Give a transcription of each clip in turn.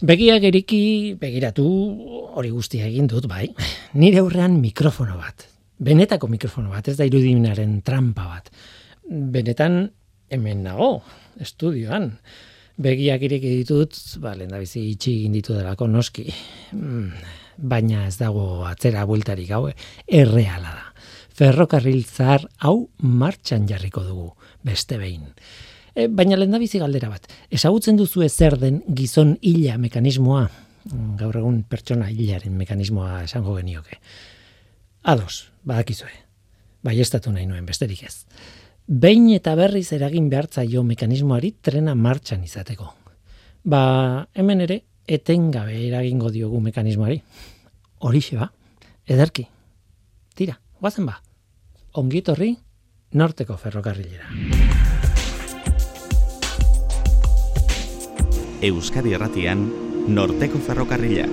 Begiak eriki, begiratu, hori guztia egin dut, bai. Nire aurrean mikrofono bat. Benetako mikrofono bat, ez da irudiminaren trampa bat. Benetan hemen nago, estudioan. Begiak ireki ditut, ba, lehen bizi itxi egin ditu delako noski. Mm, baina ez dago atzera bueltarik hau, erreala da. Ferrokarril zahar hau martxan jarriko dugu, beste behin. E, baina lehen bizi galdera bat. Ezagutzen duzu zer den gizon hila mekanismoa, mm, gaur egun pertsona hilaren mekanismoa esango genioke. Ados, badakizue. Bai, ez nahi nuen, besterik ez. Behin eta berriz eragin behartza jo mekanismoari trena martxan izateko. Ba, hemen ere, etengabe eragingo diogu mekanismoari. Horixe ba, ederki. Tira, guazen ba. Ongitorri, norteko ferrokarrilera. Euskadi Erratian, Norteko Ferrokarrila.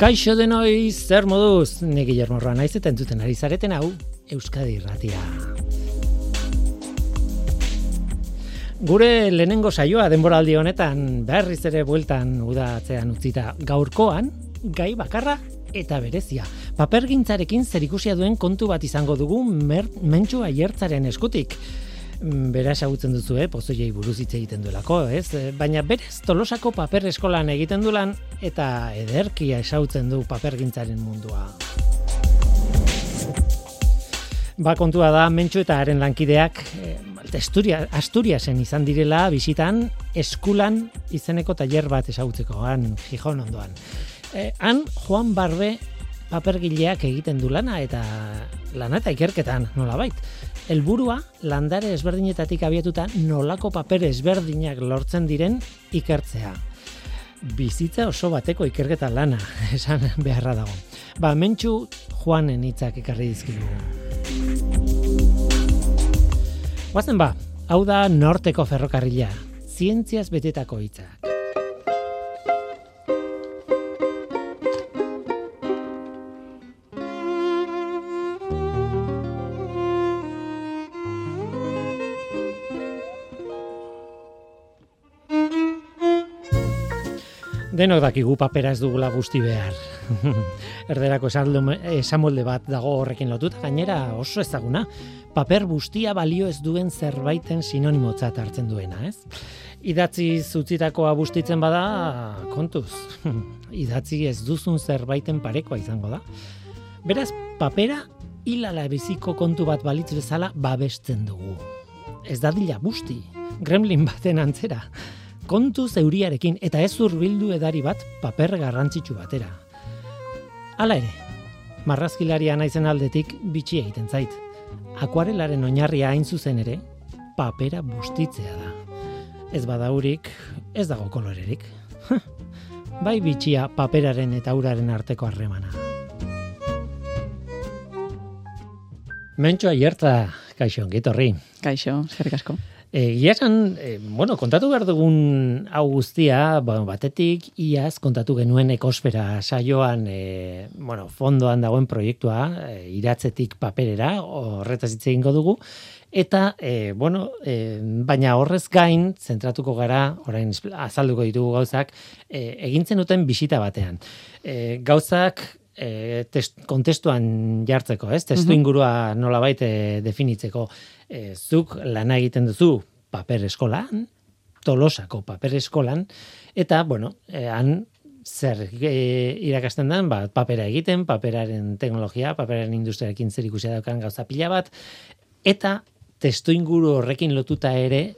Kaixo denoi, zer moduz? Ni Guillermo Roa naiz eta entzuten ari zareten hau Euskadi Irratia. Gure lehenengo saioa denboraldi honetan berriz ere bueltan udatzean utzita gaurkoan gai bakarra eta berezia. Papergintzarekin zerikusia duen kontu bat izango dugu mer, mentxu aiertzaren eskutik. Mm, bera esagutzen duzu, eh? pozoiei buruz hitz egiten duelako, ez? Eh, baina berez tolosako paper eskolan egiten dulan eta ederkia esagutzen du papergintzaren mundua. Ba, kontua da, mentxu eta haren lankideak, eh, Asturia, Asturiasen izan direla, bisitan, eskulan izeneko tailer bat esagutzeko, han, Gijon ondoan eh, han Juan Barbe papergileak egiten du lana eta lana eta ikerketan nolabait. Helburua landare ezberdinetatik abiatuta nolako paper ezberdinak lortzen diren ikertzea. Bizitza oso bateko ikerketa lana, esan beharra dago. Ba, mentxu Juanen hitzak ekarri dizkigu. Guazen ba, hau da norteko ferrokarrila, zientziaz betetako hitzak. Denok dakigu papera ez dugula guzti behar. Erderako esamolde bat dago horrekin lotuta, gainera oso ezaguna. Paper guztia balio ez duen zerbaiten sinonimotzat hartzen duena, ez? Idatzi zutzitakoa bustitzen bada, kontuz. Idatzi ez duzun zerbaiten parekoa izango da. Beraz, papera hilala biziko kontu bat balitz bezala babesten dugu. Ez dadila busti, gremlin baten antzera kontu zeuriarekin eta ez zurbildu edari bat paper garrantzitsu batera. Hala ere, marrazkilaria naizen aldetik bitxi egiten zait. Akuarelaren oinarria hain zuzen ere, papera bustitzea da. Ez badaurik, ez dago kolorerik. bai bitxia paperaren eta uraren arteko harremana. Mentxoa hierta, kaixo, gitorri. Kaixo, zerrik asko. Egia esan, e, bueno, kontatu behar dugun hau guztia, ba, batetik iaz kontatu genuen ekosfera saioan, e, bueno, fondoan dagoen proiektua, e, iratzetik paperera, horretaz hitz egingo dugu, eta, e, bueno, e, baina horrez gain, zentratuko gara, orain azalduko ditugu gauzak, e, egintzen duten bisita batean. E, gauzak, e, test, kontestuan jartzeko, ez? Testu ingurua nola baite definitzeko. E, zuk lana egiten duzu paper eskolan, tolosako paper eskolan, eta, bueno, e, han zer e, irakasten den, ba, papera egiten, paperaren teknologia, paperaren industriarekin zer ikusia daukan gauza pila bat, eta testu inguru horrekin lotuta ere,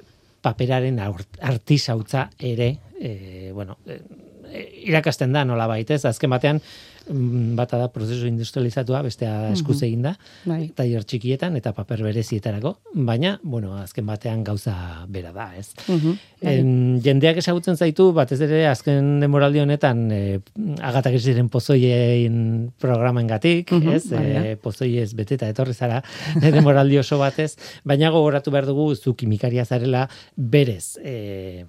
paperaren artisautza ere, e, bueno, e, irakasten da nola baitez, azken batean, bata da prozesu industrializatua, bestea eskuz egin da, bai. tailer txikietan eta paper berezietarako, baina, bueno, azken batean gauza bera da, ez. Uh jendeak esagutzen zaitu, batez ere, azken demoraldi honetan, e, agatak ez diren pozoien programen gatik, ez, e, pozoiez beteta etorri zara, demoraldi oso batez, baina gogoratu behar dugu, zu kimikaria zarela, berez, e,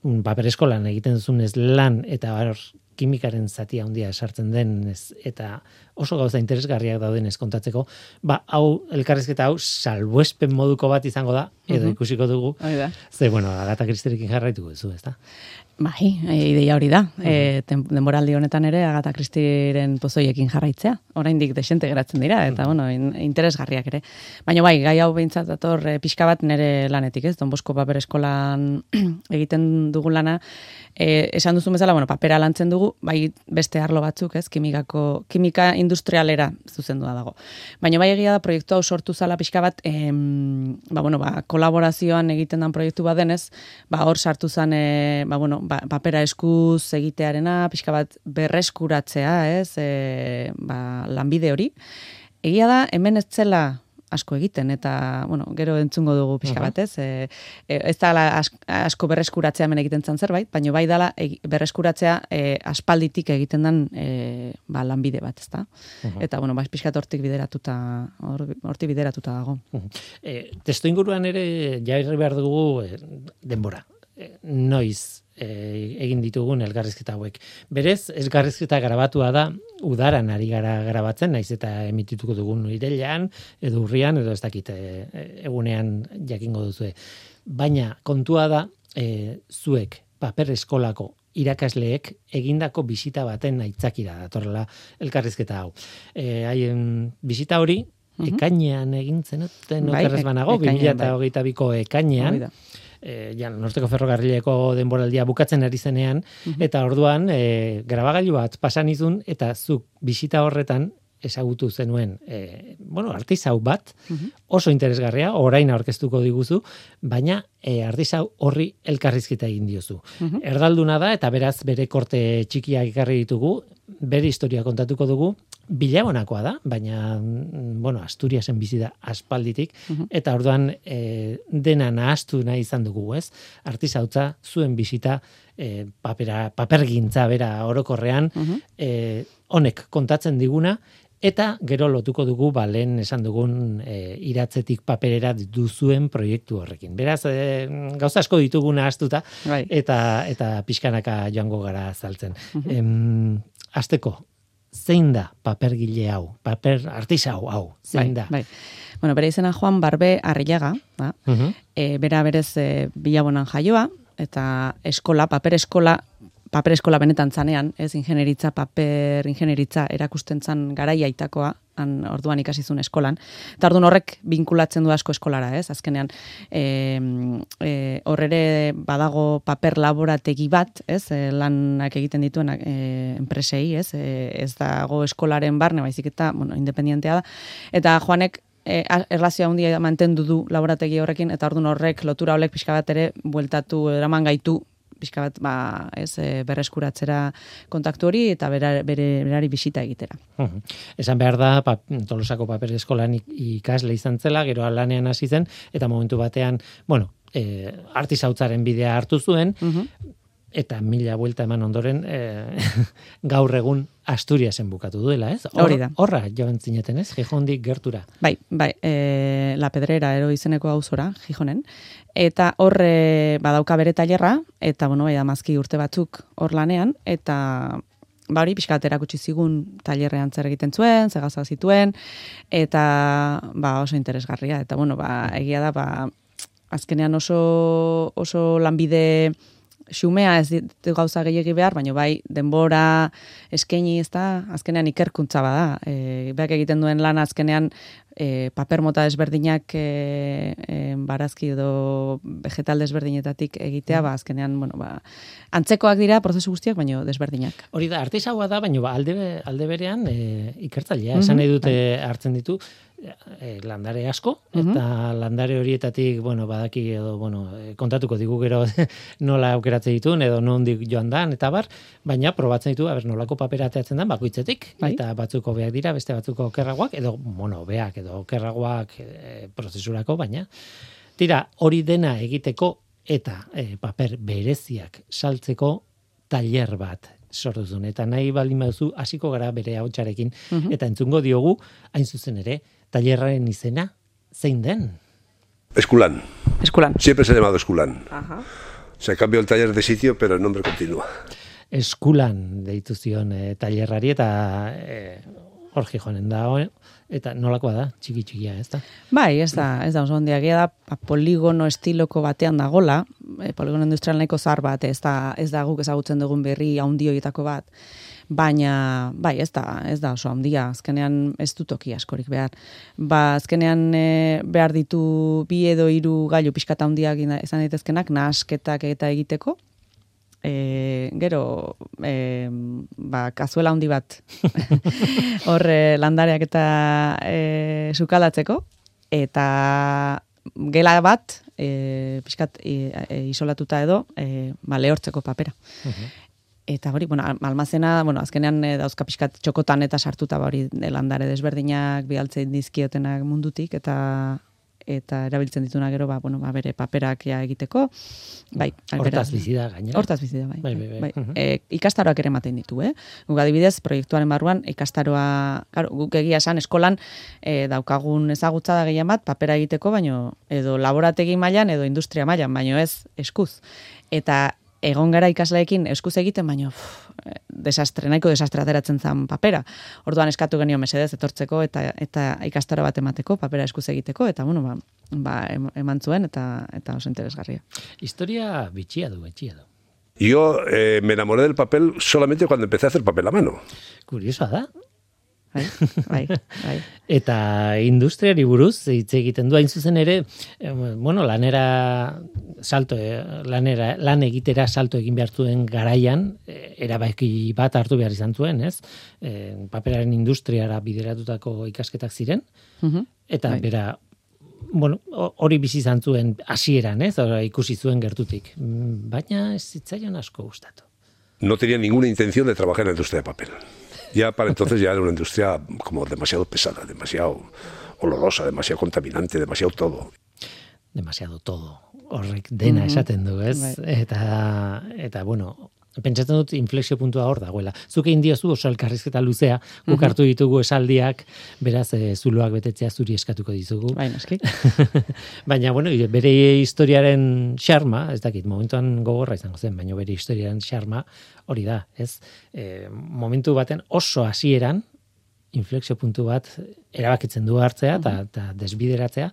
paper eskolan egiten duzunez lan eta bar, kimikaren zati handia esartzen den ez, eta oso gauza interesgarriak dauden ez kontatzeko, ba, hau, elkarrizketa hau, salbuespen moduko bat izango da, edo Mhm. ikusiko dugu, Oida. ze, bueno, Agata Kristerekin jarraituko duzu, ez da? Bai, e, ideia hori da. E, tem- denboraldi honetan ere Agatha Christieren pozoiekin jarraitzea. Oraindik desente geratzen dira eta bueno, in, interesgarriak ere. Baina bai, gai hau behintzat dator e, pixka bat nere lanetik, ez? Don Bosko paper eskolan egiten dugun lana, e, esan duzu bezala, bueno, papera lantzen dugu, bai beste arlo batzuk, ez? Kimikako kimika industrialera zuzendua dago. Baina bai egia da proiektu hau sortu zala pixka bat, em, ba, bueno, ba, kolaborazioan egiten den proiektu bat denez, ba, hor sartu zen, e, ba, bueno, ba, papera eskuz egitearena, pixka bat berreskuratzea, ez, e, ba, lanbide hori. Egia da, hemen ez zela asko egiten, eta, bueno, gero entzungo dugu pixka Mhm. bat, ez? E, e, ez da as, asko berreskuratzea hemen egiten zen zerbait, baina bai dala berreskuratzea e, aspalditik egiten den e, ba, lanbide bat, ez da? Mhm. Eta, bueno, ba, pixkat hortik bideratuta, hor- hortik bideratuta dago. E, testo inguruan ere jarri behar dugu e, denbora. E, noiz e, egin ditugun elgarrizketa hauek. Berez, elgarrizketa grabatua da, udaran ari gara grabatzen, naiz eta emitituko dugun irailean, edo urrian, edo ez dakit e, egunean jakingo duzue. Baina kontua da, e, zuek paper eskolako irakasleek egindako bisita baten aitzakira datorrela elkarrizketa hau. E, haien bisita hori, Mhm. ekainean egin zenuten, Bai, okerrez banago, ekainean, bai. 2008ko ekainean, da. E, ja, norteko ferrokarrileko denboraldia bukatzen ari zenean, Mhm. eta orduan e, grabagailu bat pasan izun, eta zuk bisita horretan ezagutu zenuen, e, bueno, artizau bat, Mhm. oso interesgarria, orain aurkeztuko diguzu, baina e, artizau horri elkarrizketa egin diozu. Mhm. Erdalduna da, eta beraz bere korte txikiak ekarri ditugu, bere historia kontatuko dugu, bilabonakoa da, baina, mm, bueno, Asturiasen bizi da aspalditik, Mhm. eta orduan e, dena nahastu nahi izan dugu, ez? Artizautza, zuen bisita, e, papera, papergintza bera orokorrean, Mhm. e, honek kontatzen diguna, eta gero lotuko dugu ba, lehen esan dugun e, iratzetik paperera duzuen proiektu horrekin. Beraz, e, gauza asko dituguna astuta, Bai. eta eta pixkanaka joango gara azaltzen. Mhm. Em, azteko, zein da papergile hau, paper artisau hau, zein da? Bai. Bueno, bere izena Juan Barbe Arrillaga, da. Mhm. E, bera berez e, bilabonan jaioa, eta eskola, paper eskola, paper eskola benetan zanean, ez ingenieritza, paper ingenieritza erakusten zan garaia itakoa, han orduan ikasi zuen eskolan. Eta orduan horrek binkulatzen du asko eskolara, ez? Azkenean, e, e, hor ere badago paper laborategi bat, ez? E, lanak egiten dituen e, enpresei, ez? E, ez dago eskolaren barne, baizik eta, bueno, independientea da. Eta Joanek e, a- erlazio handia mantendu du laborategi horrekin eta ordun horrek lotura holek pixka bat ere bueltatu eraman gaitu pixka bat ba, ez, e, berreskuratzera kontaktu hori eta bera, bere, berari bisita egitera. Mhm. Esan behar da, pap, tolosako paper eskolan ik- ikasle izan zela, gero lanean hasi zen, eta momentu batean, bueno, e, artizautzaren bidea hartu zuen, eta mila buelta eman ondoren, e, gaur egun Asturiasen bukatu duela, ez? Hor- Hori da. Horra joan zineten, ez? Gijondik gertura. Bai, bai, e, La Pedrera ero izeneko auzora, Gijonen, eta hor e, badauka bere tailerra, eta bueno, bai, amazki urte batzuk hor lanean, eta ba hori pixka erakutsi zigun tailerrean zer egiten zuen, ze gauza zituen, eta ba oso interesgarria, eta bueno, ba, egia da, ba, azkenean oso, oso lanbide xumea ez ditu gauza gehiegi behar, baina bai denbora eskaini ez da, azkenean ikerkuntza bada. E, beak egiten duen lan azkenean e, paper mota desberdinak e, e, barazki edo vegetal desberdinetatik egitea, ba, azkenean, bueno, ba, antzekoak dira prozesu guztiak, baina desberdinak. Hori da, artisaua da, baina ba, alde, alde berean e, ikertzailea. Mhm, Esan nahi dute hartzen ditu e, landare asko, Mhm. eta landare horietatik, bueno, badaki edo, bueno, e, kontatuko digu gero nola aukeratzen dituen, edo nondik joan dan, eta bar, baina probatzen ditu, aber, nolako papera ateratzen dan, bakoitzetik, Bai. eta batzuko beak dira, beste batzuko okerragoak, edo, bueno, beak, edo okerragoak e, prozesurako, baina, tira, hori dena egiteko, eta e, paper bereziak saltzeko tailer bat sortu zuen. Eta nahi baldin baduzu hasiko gara bere hautsarekin Mhm. eta entzungo diogu hain zuzen ere tailerraren izena zein den. Esculán. Eskulan. Siempre se ha llamado Esculán. Aha. Se cambió el taller de sitio, pero el nombre continúa. Eskulan deitu zion e, tailerrari eta e, horji joanen da, o- eta nolakoa da, txiki txikia, ez da? Bai, ez da, ez da oso ondia da poligono estiloko batean dagola, e, poligono industrial nahiko zar bat, ez da, ez da guk ezagutzen dugun berri handi horietako bat. Baina, bai, ez da, ez da oso handia, azkenean ez du toki askorik behar. Ba, azkenean e, behar ditu bi edo hiru gailu pixkata handiak izan daitezkenak nahasketak eta egiteko, e, gero e, ba, kazuela handi bat hor e, landareak eta e, sukalatzeko eta gela bat e, pixkat e, e, isolatuta edo e, ba, lehortzeko papera. Eta hori, bueno, almazena, bueno, azkenean e, dauzka pixkat txokotan eta sartuta ba hori e, landare desberdinak bialtzen dizkiotenak mundutik eta eta erabiltzen dituna gero ba, bueno, ba, bere paperak ja egiteko. Bai, Hortaz bizi da, gainera. Hortaz bizi da, bai. Bai, bai, bai. Mhm. E, ikastaroak ere ematen ditu, eh? Guk adibidez, proiektuaren barruan, ikastaroa, claro, guk egia esan eskolan e, daukagun ezagutza da gehien bat, papera egiteko, baino edo laborategi mailan edo industria mailan, baino ez eskuz. Eta egon gara ikasleekin eskuz egiten, baino eh, desastre, nahiko desastre ateratzen zan papera. Orduan eskatu genio mesedez etortzeko eta eta ikastaro bat emateko, papera eskuz egiteko, eta bueno, ba, ba em- eman zuen eta eta oso interesgarria. Historia bitxia du, bitxia du. Yo eh, me enamoré del papel solamente cuando empecé a hacer papel a mano. Kuriosoa da. Bai, bai, bai. Eta industriari buruz hitz egiten du hain zuzen ere, eh, bueno, lanera salto eh, lanera lan egitera salto egin behar zuen garaian eh, erabaki bat hartu behar izan zuen, ez? Eh, paperaren industriara bideratutako ikasketak ziren Mhm. eta Bai. bera bueno, ho- hori bizi izan zuen hasieran, ez? Ora, ikusi zuen gertutik. Mm, Baina ez zitzaion asko gustatu. No tenía ninguna intención de trabajar en la industria de papel. Ya para entonces ya era una industria como demasiado pesada, demasiado olorosa, demasiado contaminante, demasiado todo. demasiado todo. Horrek dena Mhm. esaten du, ez? Bai. Eta eta bueno, pentsatzen dut inflexio puntua hor dagoela. Zuk egin diozu oso elkarrizketa luzea, guk Mhm. hartu ditugu esaldiak, beraz e, zuloak betetzea zuri eskatuko dizugu. Bai, noski. baina bueno, bere historiaren xarma, ez dakit, momentuan gogorra izango zen, baina bere historiaren xarma hori da, ez? E, momentu baten oso hasieran inflexio puntu bat erabakitzen du hartzea eta eta desbideratzea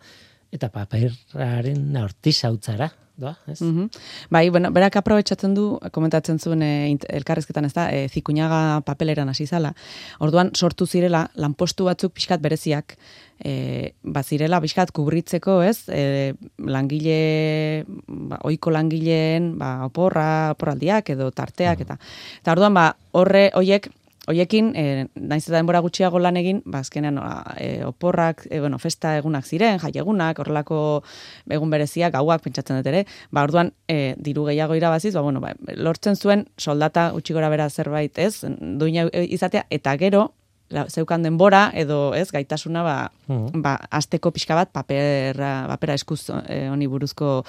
eta paperaren hortizautzara, doa, ez? Mhm. Bai, bueno, berak aprobetxatzen du, komentatzen zuen e, int- elkarrezketan ez da, e, zikuñaga papeleran hasi zala. Orduan sortu zirela, lanpostu batzuk pixkat bereziak, e, bazirela pixkat kubritzeko, ez? E, langile, ba, oiko langileen, ba, oporra, oporraldiak edo tarteak, eta, eta orduan, ba, horre, hoiek, Hoiekin, e, naiz eta denbora gutxiago lan egin, ba, azkenean e, oporrak, e, bueno, festa egunak ziren, jaiegunak, horrelako egun bereziak, gauak pentsatzen dut ere, ba, orduan, e, diru gehiago irabaziz, ba, bueno, ba, lortzen zuen soldata utxi gora bera zerbait, ez, duina izatea, eta gero, la, zeukan denbora, edo, ez, gaitasuna, ba, Mhm. ba, asteko pixka bat, papera, papera eskuz e, honi buruzko,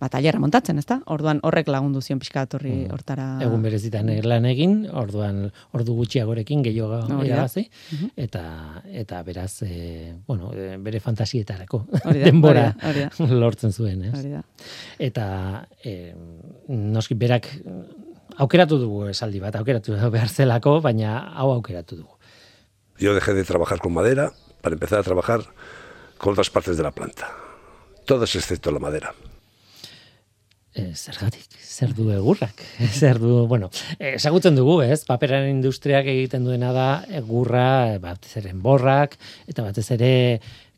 ba, tailerra montatzen, ezta? Orduan, horrek lagundu zion pixka bat horri hortara. Mm. Egun berezitan lan egin, orduan ordu gutxiagorekin gehiago Hori da. irabazi eta eta beraz e, bueno, e, bere fantasietarako Hori da, denbora hori da, hori lortzen zuen, ez? Eta e, noski berak aukeratu dugu esaldi bat, aukeratu behar zelako, baina hau aukeratu dugu. Yo dejé de trabajar con madera para empezar a trabajar con otras partes de la planta. Todas excepto la madera. E, zergatik, zer du egurrak, zer du, bueno, eh, ezagutzen dugu, ez, paperaren industriak egiten duena da egurra, eh, batez ere enborrak, eta batez ere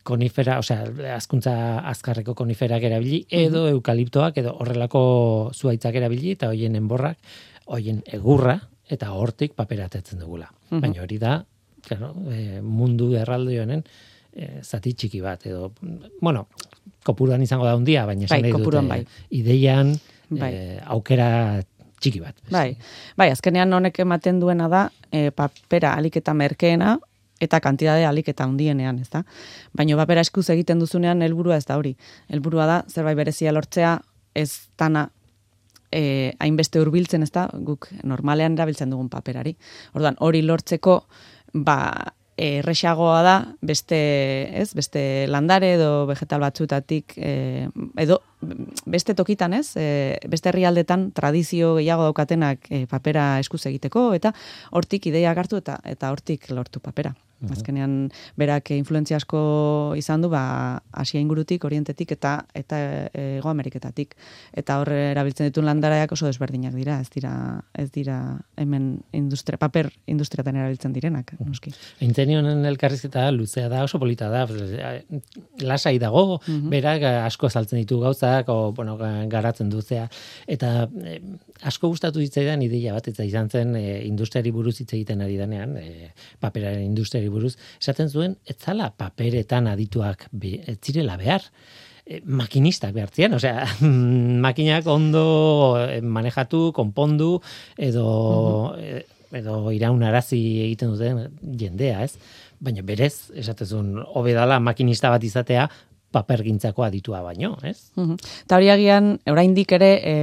konifera, osea, azkuntza azkarreko koniferak erabili, edo eukaliptoak, edo horrelako zuaitzak erabili, eta hoien enborrak, hoien egurra, eta hortik papera atetzen dugula. Baina hori da, claro, eh, mundu erralde honen, eh, zati txiki bat, edo, bueno, kopuruan izango da handia, baina Bai, kopuruan eh, bai. ideian Bai. eh, aukera txiki bat. Bai, bai, azkenean honek ematen duena da e, papera alik eta merkeena eta kantidade alik eta handienean, ez da? Baina papera eskuz egiten duzunean helburua ez da hori. Helburua da zerbait berezia lortzea ez dana e, hainbeste hurbiltzen ez da, guk normalean erabiltzen dugun paperari. Orduan, hori lortzeko, ba, erresagoa da beste, ez, beste landare edo vegetal batzutatik e, edo beste tokitan, ez, e, beste herrialdetan tradizio gehiago daukatenak e, papera eskuz egiteko eta hortik ideia hartu eta eta hortik lortu papera. Azkenean berak influentzia asko izan du ba Asia ingurutik, Orientetik eta eta Hego Ameriketatik. Eta hor erabiltzen dituen landaraiak oso desberdinak dira, ez dira ez dira hemen industria paper industriatan erabiltzen direnak, noski. Intzenionen elkarrizketa luzea da, oso polita da, lasai dago, berak asko saltzen ditu gauzak, o, bueno, garatzen duzea, eta eh, asko gustatu zitzaidan ideia bat, eta izan zen eh, industriari buruz hitz egiten ari denean, eh, paperaren industriari buruz, esaten zuen, ez zala paperetan adituak be, ez zirela behar, eh, makinistak behartzen, osea, makinak ondo eh, manejatu, konpondu, edo, eh, edo iraunarazi egiten duten jendea, ez? Baina berez, esaten zuen, hobedala makinista bat izatea, papergintzako aditua baino, ez? Eta hori agian, oraindik ere e,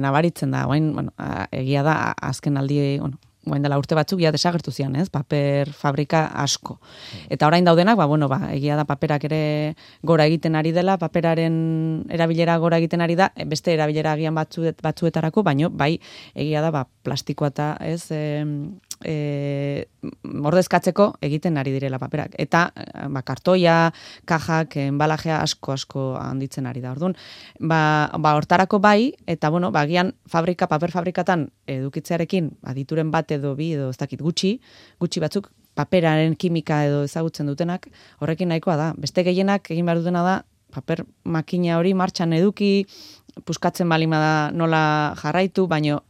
nabaritzen da, orain, bueno, a, egia da azken aldi, bueno, orain dela urte batzuk ja desagertu zian, ez? Paper fabrika asko. Eta orain daudenak, ba bueno, ba egia da paperak ere gora egiten ari dela, paperaren erabilera gora egiten ari da, e, beste erabilera agian batzuet, batzuetarako, baino bai egia da ba plastikoa eta, ez, e, e, ordezkatzeko egiten ari direla paperak. Eta ba, kartoia, kajak, enbalajea asko asko handitzen ari da. Orduan, ba, ba hortarako bai, eta bueno, ba, gian fabrika, paper fabrikatan edukitzearekin adituren bat edo bi edo ez dakit gutxi, gutxi batzuk paperaren kimika edo ezagutzen dutenak, horrekin nahikoa da. Beste gehienak egin behar dutena da, paper makina hori martxan eduki, puskatzen balima da nola jarraitu, baino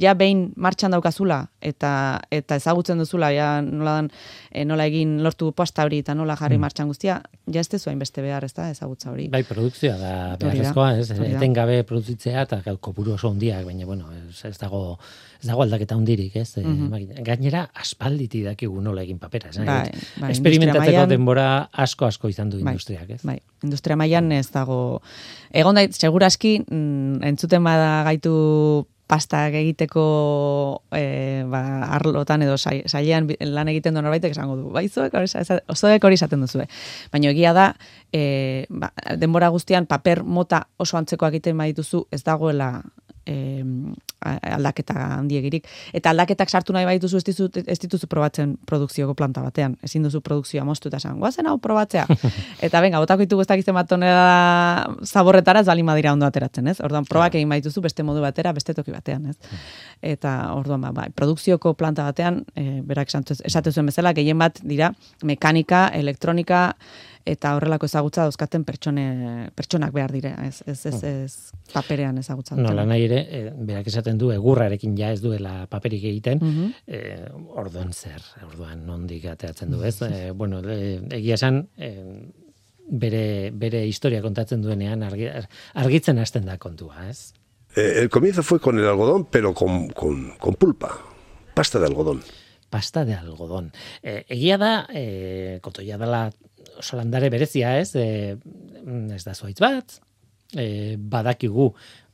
ja behin martxan daukazula eta eta ezagutzen duzula ja nola dan, e, nola egin lortu posta hori eta nola jarri mm. martxan guztia ja ez tezu beste behar ez da ezagutza hori bai produkzioa da beharrezkoa ez etengabe produzitzea eta kopuru oso hondiak baina bueno ez, ez dago ez dago aldaketa hundirik, ez? Mm Gainera, aspalditi dakigu nola egin papera, ez? Bai, bai, Experimentatzeko denbora asko-asko izan du bai, industriak, ez? Bai, industria mailan ez dago... Egon da, seguraski, mm, entzuten bada gaitu pastak egiteko e, ba, arlotan edo sailean lan egiten duen norbaitek esango du. Bai, zoek hori, zoek hori esaten duzu. Baina egia da, e, ba, denbora guztian paper mota oso antzeko egiten badituzu ez dagoela e, aldaketa handiegirik. Eta aldaketak sartu nahi baituzu ez dituzu, ez dituzu probatzen produkzioko planta batean. Ezin duzu produkzioa moztu eta esan, guazen hau probatzea. eta benga, botako ditugu ez dakizten bat tonela zaborretara ez bali madira ondo ateratzen, ez? Orduan, probak egin baituzu beste modu batera, beste toki batean, ez? Eta orduan, ba, bai, produkzioko planta batean, e, berak esatu zuen bezala, gehien bat dira, mekanika, elektronika, eta horrelako ezagutza dauzkaten pertsone, pertsonak behar dire, ez, ez, ez, ez paperean ezagutza. No, lan nahi ere, e, berak esaten du, egurrarekin ja ez duela paperik egiten, mm orduan zer, orduan nondik ateatzen du, ez? E, bueno, egia esan, e, bere, bere historia kontatzen duenean argitzen hasten da kontua, ez? el comienzo fue con el algodón, pero con, con, con pulpa, pasta de algodón. Pasta de algodón. E, egia da, e, kotoia dela oso landare berezia, ez? E, ez da zuaitz bat, e, badakigu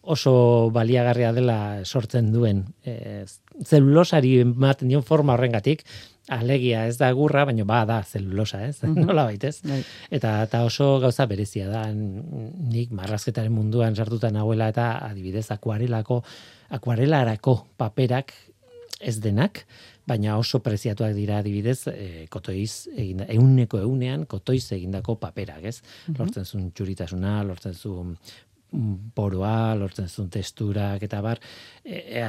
oso baliagarria dela sortzen duen e, zelulosari ematen dion forma horrengatik, alegia ez da gurra, baina ba da zelulosa, ez? Mm -hmm. Nola baitez? Bai. Eta, eta oso gauza berezia da, nik marrazketaren munduan sartuta nahuela eta adibidez akuarelako, akuarelarako paperak ez denak, baina oso preziatuak dira adibidez e, kotoiz eginda, euneko eunean kotoiz egindako paperak, ez? Mhm. Lortzen zuen txuritasuna, lortzen zuen poroa, lortzen zuen testurak eta bar, e, e,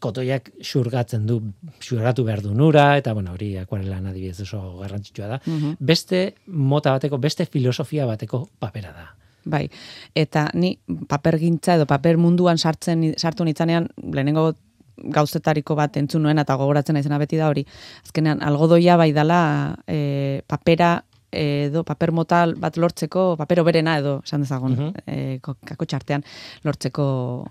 kotoiak xurgatzen du, xurgatu behar du nura, eta bueno, hori akuarelan adibidez oso garrantzitsua da. Mhm. Beste mota bateko, beste filosofia bateko papera da. Bai, eta ni papergintza edo paper munduan sartzen sartu nitzanean, lehenengo gauzetariko bat entzun nuen eta gogoratzen naizena beti da hori. Azkenean, algodoia bai dala e, papera edo paper motal bat lortzeko, papero berena edo, esan dezagun, uh e, kako txartean, lortzeko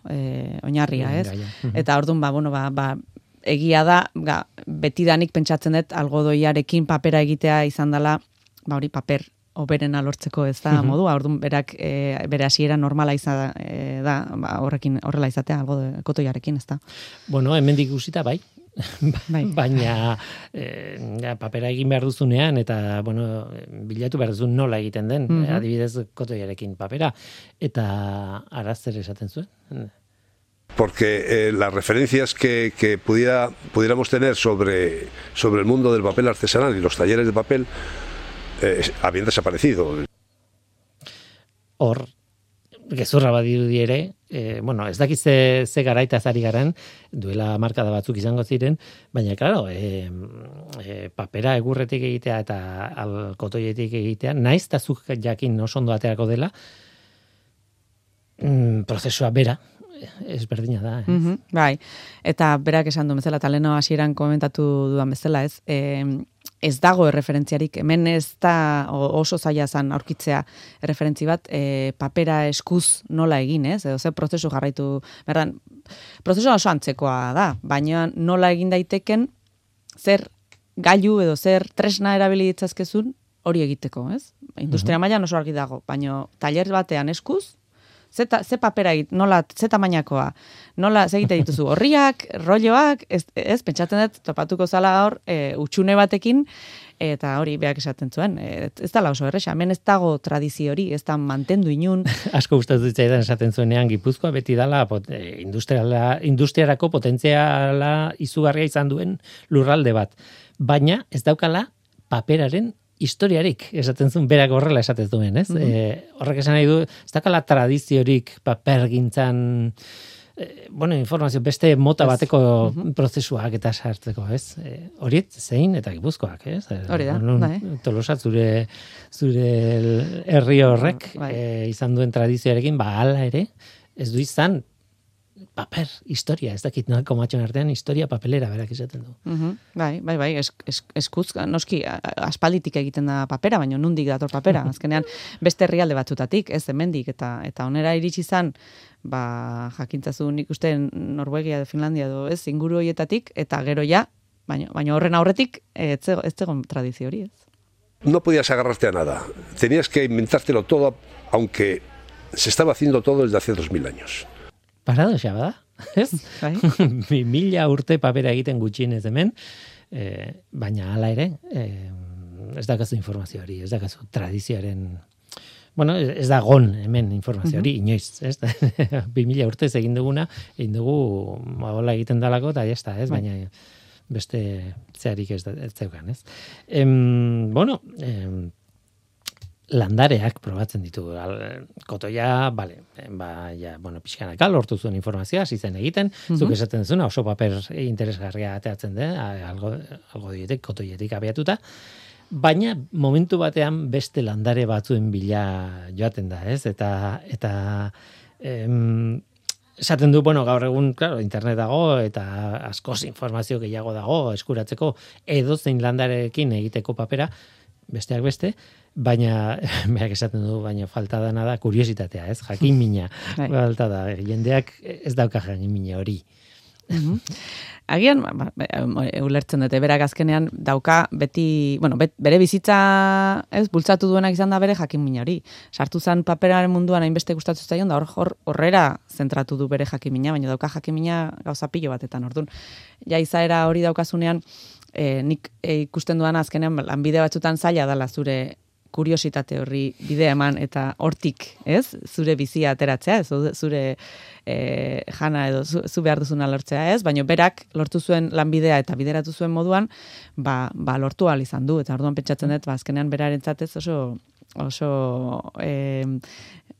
e, oinarria, ez? Eta orduan, ba, bueno, ba, ba, egia da, ga, betidanik pentsatzen dut, algodoiarekin papera egitea izan dela, ba, hori paper oberen alortzeko ez da modu, orduan berak e, bere hasiera normala izan e, da, ba, horrekin horrela izatea algo kotoiarekin, ez da. Bueno, hemendik ikusita bai. bai. Baina e, ja, papera egin behar duzunean eta bueno, bilatu behar duzun nola egiten den, mm -hmm. adibidez kotoiarekin papera eta arazzer esaten zuen. porque eh, las referencias que, que pudiera, pudiéramos tener sobre, sobre el mundo del papel artesanal y los talleres de papel eh, habían desaparecido. Hor, gezurra badirudi ere, e, bueno, ez dakiz ze, ze garaita zari garen, duela markada batzuk izango ziren, baina, claro, e, e, papera egurretik egitea eta alkotoietik egitea, naiz eta zuk jakin oso ondo aterako dela, mm, prozesua bera, ez berdina da. Ez? Mhm, bai, eta berak esan du bezala, taleno hasieran komentatu dudan bezala, ez, e, ez dago erreferentziarik, hemen ez da oso zaila zan aurkitzea erreferentzi bat, e, papera eskuz nola egin, ez, edo ze prozesu jarraitu, berdan, prozesu oso antzekoa da, baina nola egin daiteken, zer gailu edo zer tresna erabili ditzazkezun hori egiteko, ez? Industria mailan oso argi dago, baina taller batean eskuz, ze, ta, ze papera nola, ze tamainakoa, nola, ze egite dituzu, horriak, rolloak, ez, ez pentsatzen dut, topatuko zala hor, e, utxune batekin, eta hori beak esaten zuen, e, ez dala oso erresa, hemen ez dago tradizio hori, ez da mantendu inun, asko gustatu zitzaidan esaten zuenean Gipuzkoa beti dala pot, eh, industriala, industriarako potentziala izugarria izan duen lurralde bat. Baina ez daukala paperaren historiarik, esaten zuen, berak horrela esaten zuen, ez? Eh, horrek esan nahi du, ez daukala tradiziorik papergintzan, eh, bueno, informazio beste mota bateko prozesuak eta sartzeko, ez? Eh, horiet zein eta gipuzkoak, ez? Eh, Hori da, nun, bai. Tolosa zure zure herri horrek Bai. eh, izan duen tradizioarekin, ba hala ere, ez du izan paper, historia, ez dakit nolako matxon artean, historia papelera berak esaten du. Mhm, Bai, bai, bai, es, es, eskuz, noski, aspalditik egiten da papera, baina nundik dator papera. Azkenean, beste herrialde batzutatik, ez hemendik eta eta onera iritsi izan, ba, jakintzazu nik uste Norvegia edo Finlandia edo ez, inguru hoietatik, eta gero ja, baina, baina horren aurretik, ez ez zegoen tradizio hori, ez? No podías agarrarte a nada, tenías que inventártelo todo, aunque se estaba haciendo todo desde hace dos mil años. Paradoxa bada, ez? Bai? Bi mila urte papera egiten gutxienez hemen, eh, baina hala ere, eh, ez dakazu informazio hori, ez dakazu tradizioaren Bueno, ez ez da gon hemen informazio hori, inoiz, ez? Bi mila urtez egin duguna, egin dugu, ba, hola egiten dalako, eta jazta, ez? Baina beste zeharik ez, da- ez zeukan, ez? Em, bueno, em, landareak probatzen ditu. Al, kotoia, bale, ba, ja, bueno, pixkanaka lortu zuen informazioa, hasi zen egiten, zuk esaten zuen, oso paper interesgarria ateatzen den, algo, algo dietek, kotoietik abiatuta, baina momentu batean beste landare batzuen bila joaten da, ez? Eta, eta em, esaten du, bueno, gaur egun, claro, internet dago, eta askoz informazio gehiago dago, eskuratzeko edozein landarekin egiteko papera, besteak beste, baina, berak esaten du, baina falta dana da kuriositatea, ez? Jakin mina. Bai. falta da, jendeak ez dauka jakin mina hori. Agian, ba, ba, e, ulertzen dute, berak azkenean dauka beti, bueno, bet, bere bizitza, ez, bultzatu duenak izan da bere jakin mina hori. Sartu zen paperaren munduan hainbeste gustatu zaion, da hor, hor horrera zentratu du bere jakin mina, baina dauka jakin mina gauza pilo batetan, orduan. Ja, izaera hori daukazunean, e, nik e, ikusten duan azkenean lanbide batzutan zaila dala zure kuriositate horri bidea eman eta hortik, ez? Zure bizia ateratzea, ez? Zure- e, jana edo zu, zu behar duzuna lortzea, ez? Baina berak lortu zuen lanbidea eta bideratu zuen moduan, ba, ba lortu ahal izan du eta orduan pentsatzen dut, ba azkenean berarentzat ez oso oso eh,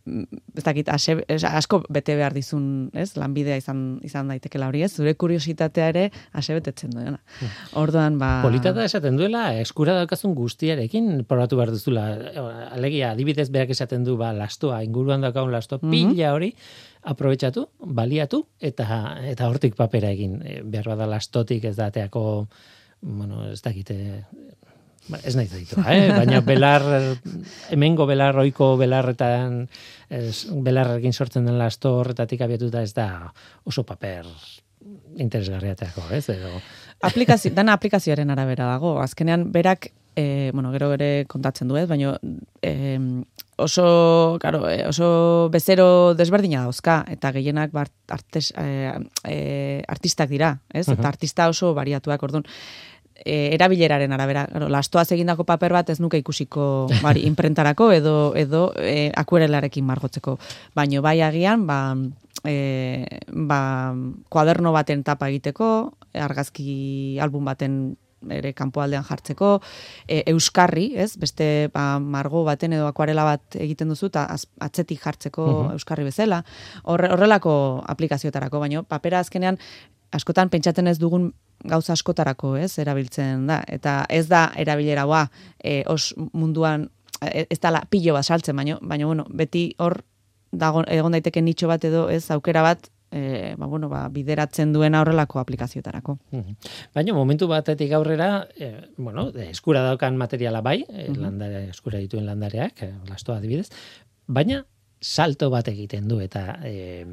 ez dakit, ase, es- asko bete behar dizun, ez, lanbidea izan, izan daitekela hori, ez, zure kuriositatea ere ase betetzen duena. Orduan, ba... Polita da esaten duela, eskura daukazun guztiarekin probatu behar duzula. Alegia, adibidez berak esaten du, ba, lastoa, inguruan daukagun lasto, pila hori, aprobetxatu, baliatu, eta eta hortik papera egin. E, behar bada lastotik ez dateako, bueno, ez dakite, ba, ez nahi ditu, eh? baina belar, hemengo belar, oiko belarretan, ez, belarrekin sortzen den lasto horretatik abiatuta ez da oso paper interesgarriateako, ez? Edo, aplikazio, dana aplikazioaren arabera dago. Azkenean berak e, bueno, gero ere kontatzen du, ez, baina e, oso, claro, eh, oso bezero desberdina dauzka, eta gehienak artes, e, e, artistak dira, ez? Eta artista oso bariatuak, orduan, e, erabileraren arabera, claro, lastoaz egindako paper bat ez nuke ikusiko bari, imprentarako edo edo e, akuarelarekin margotzeko. Baino bai agian, ba, e, ba, kuaderno baten tapa egiteko, argazki album baten ere kanpoaldean jartzeko, e, euskarri, ez? Beste ba, margo baten edo akuarela bat egiten duzu eta atzetik jartzeko Mhm. euskarri bezala. Horre, horrelako aplikazioetarako, baino papera azkenean askotan pentsatzen ez dugun gauza askotarako, ez? Erabiltzen da eta ez da erabilera ba, e, os munduan e, ez da pilo bat saltzen, baino, baino bueno, beti hor dago egon daiteke nitxo bat edo ez aukera bat e, ba, bueno, ba, bideratzen duena horrelako aplikazioetarako. Baina momentu batetik aurrera, e, bueno, eskura daukan materiala bai, e, landare, eskura dituen landareak, e, lastoa adibidez, baina salto bat egiten du eta e,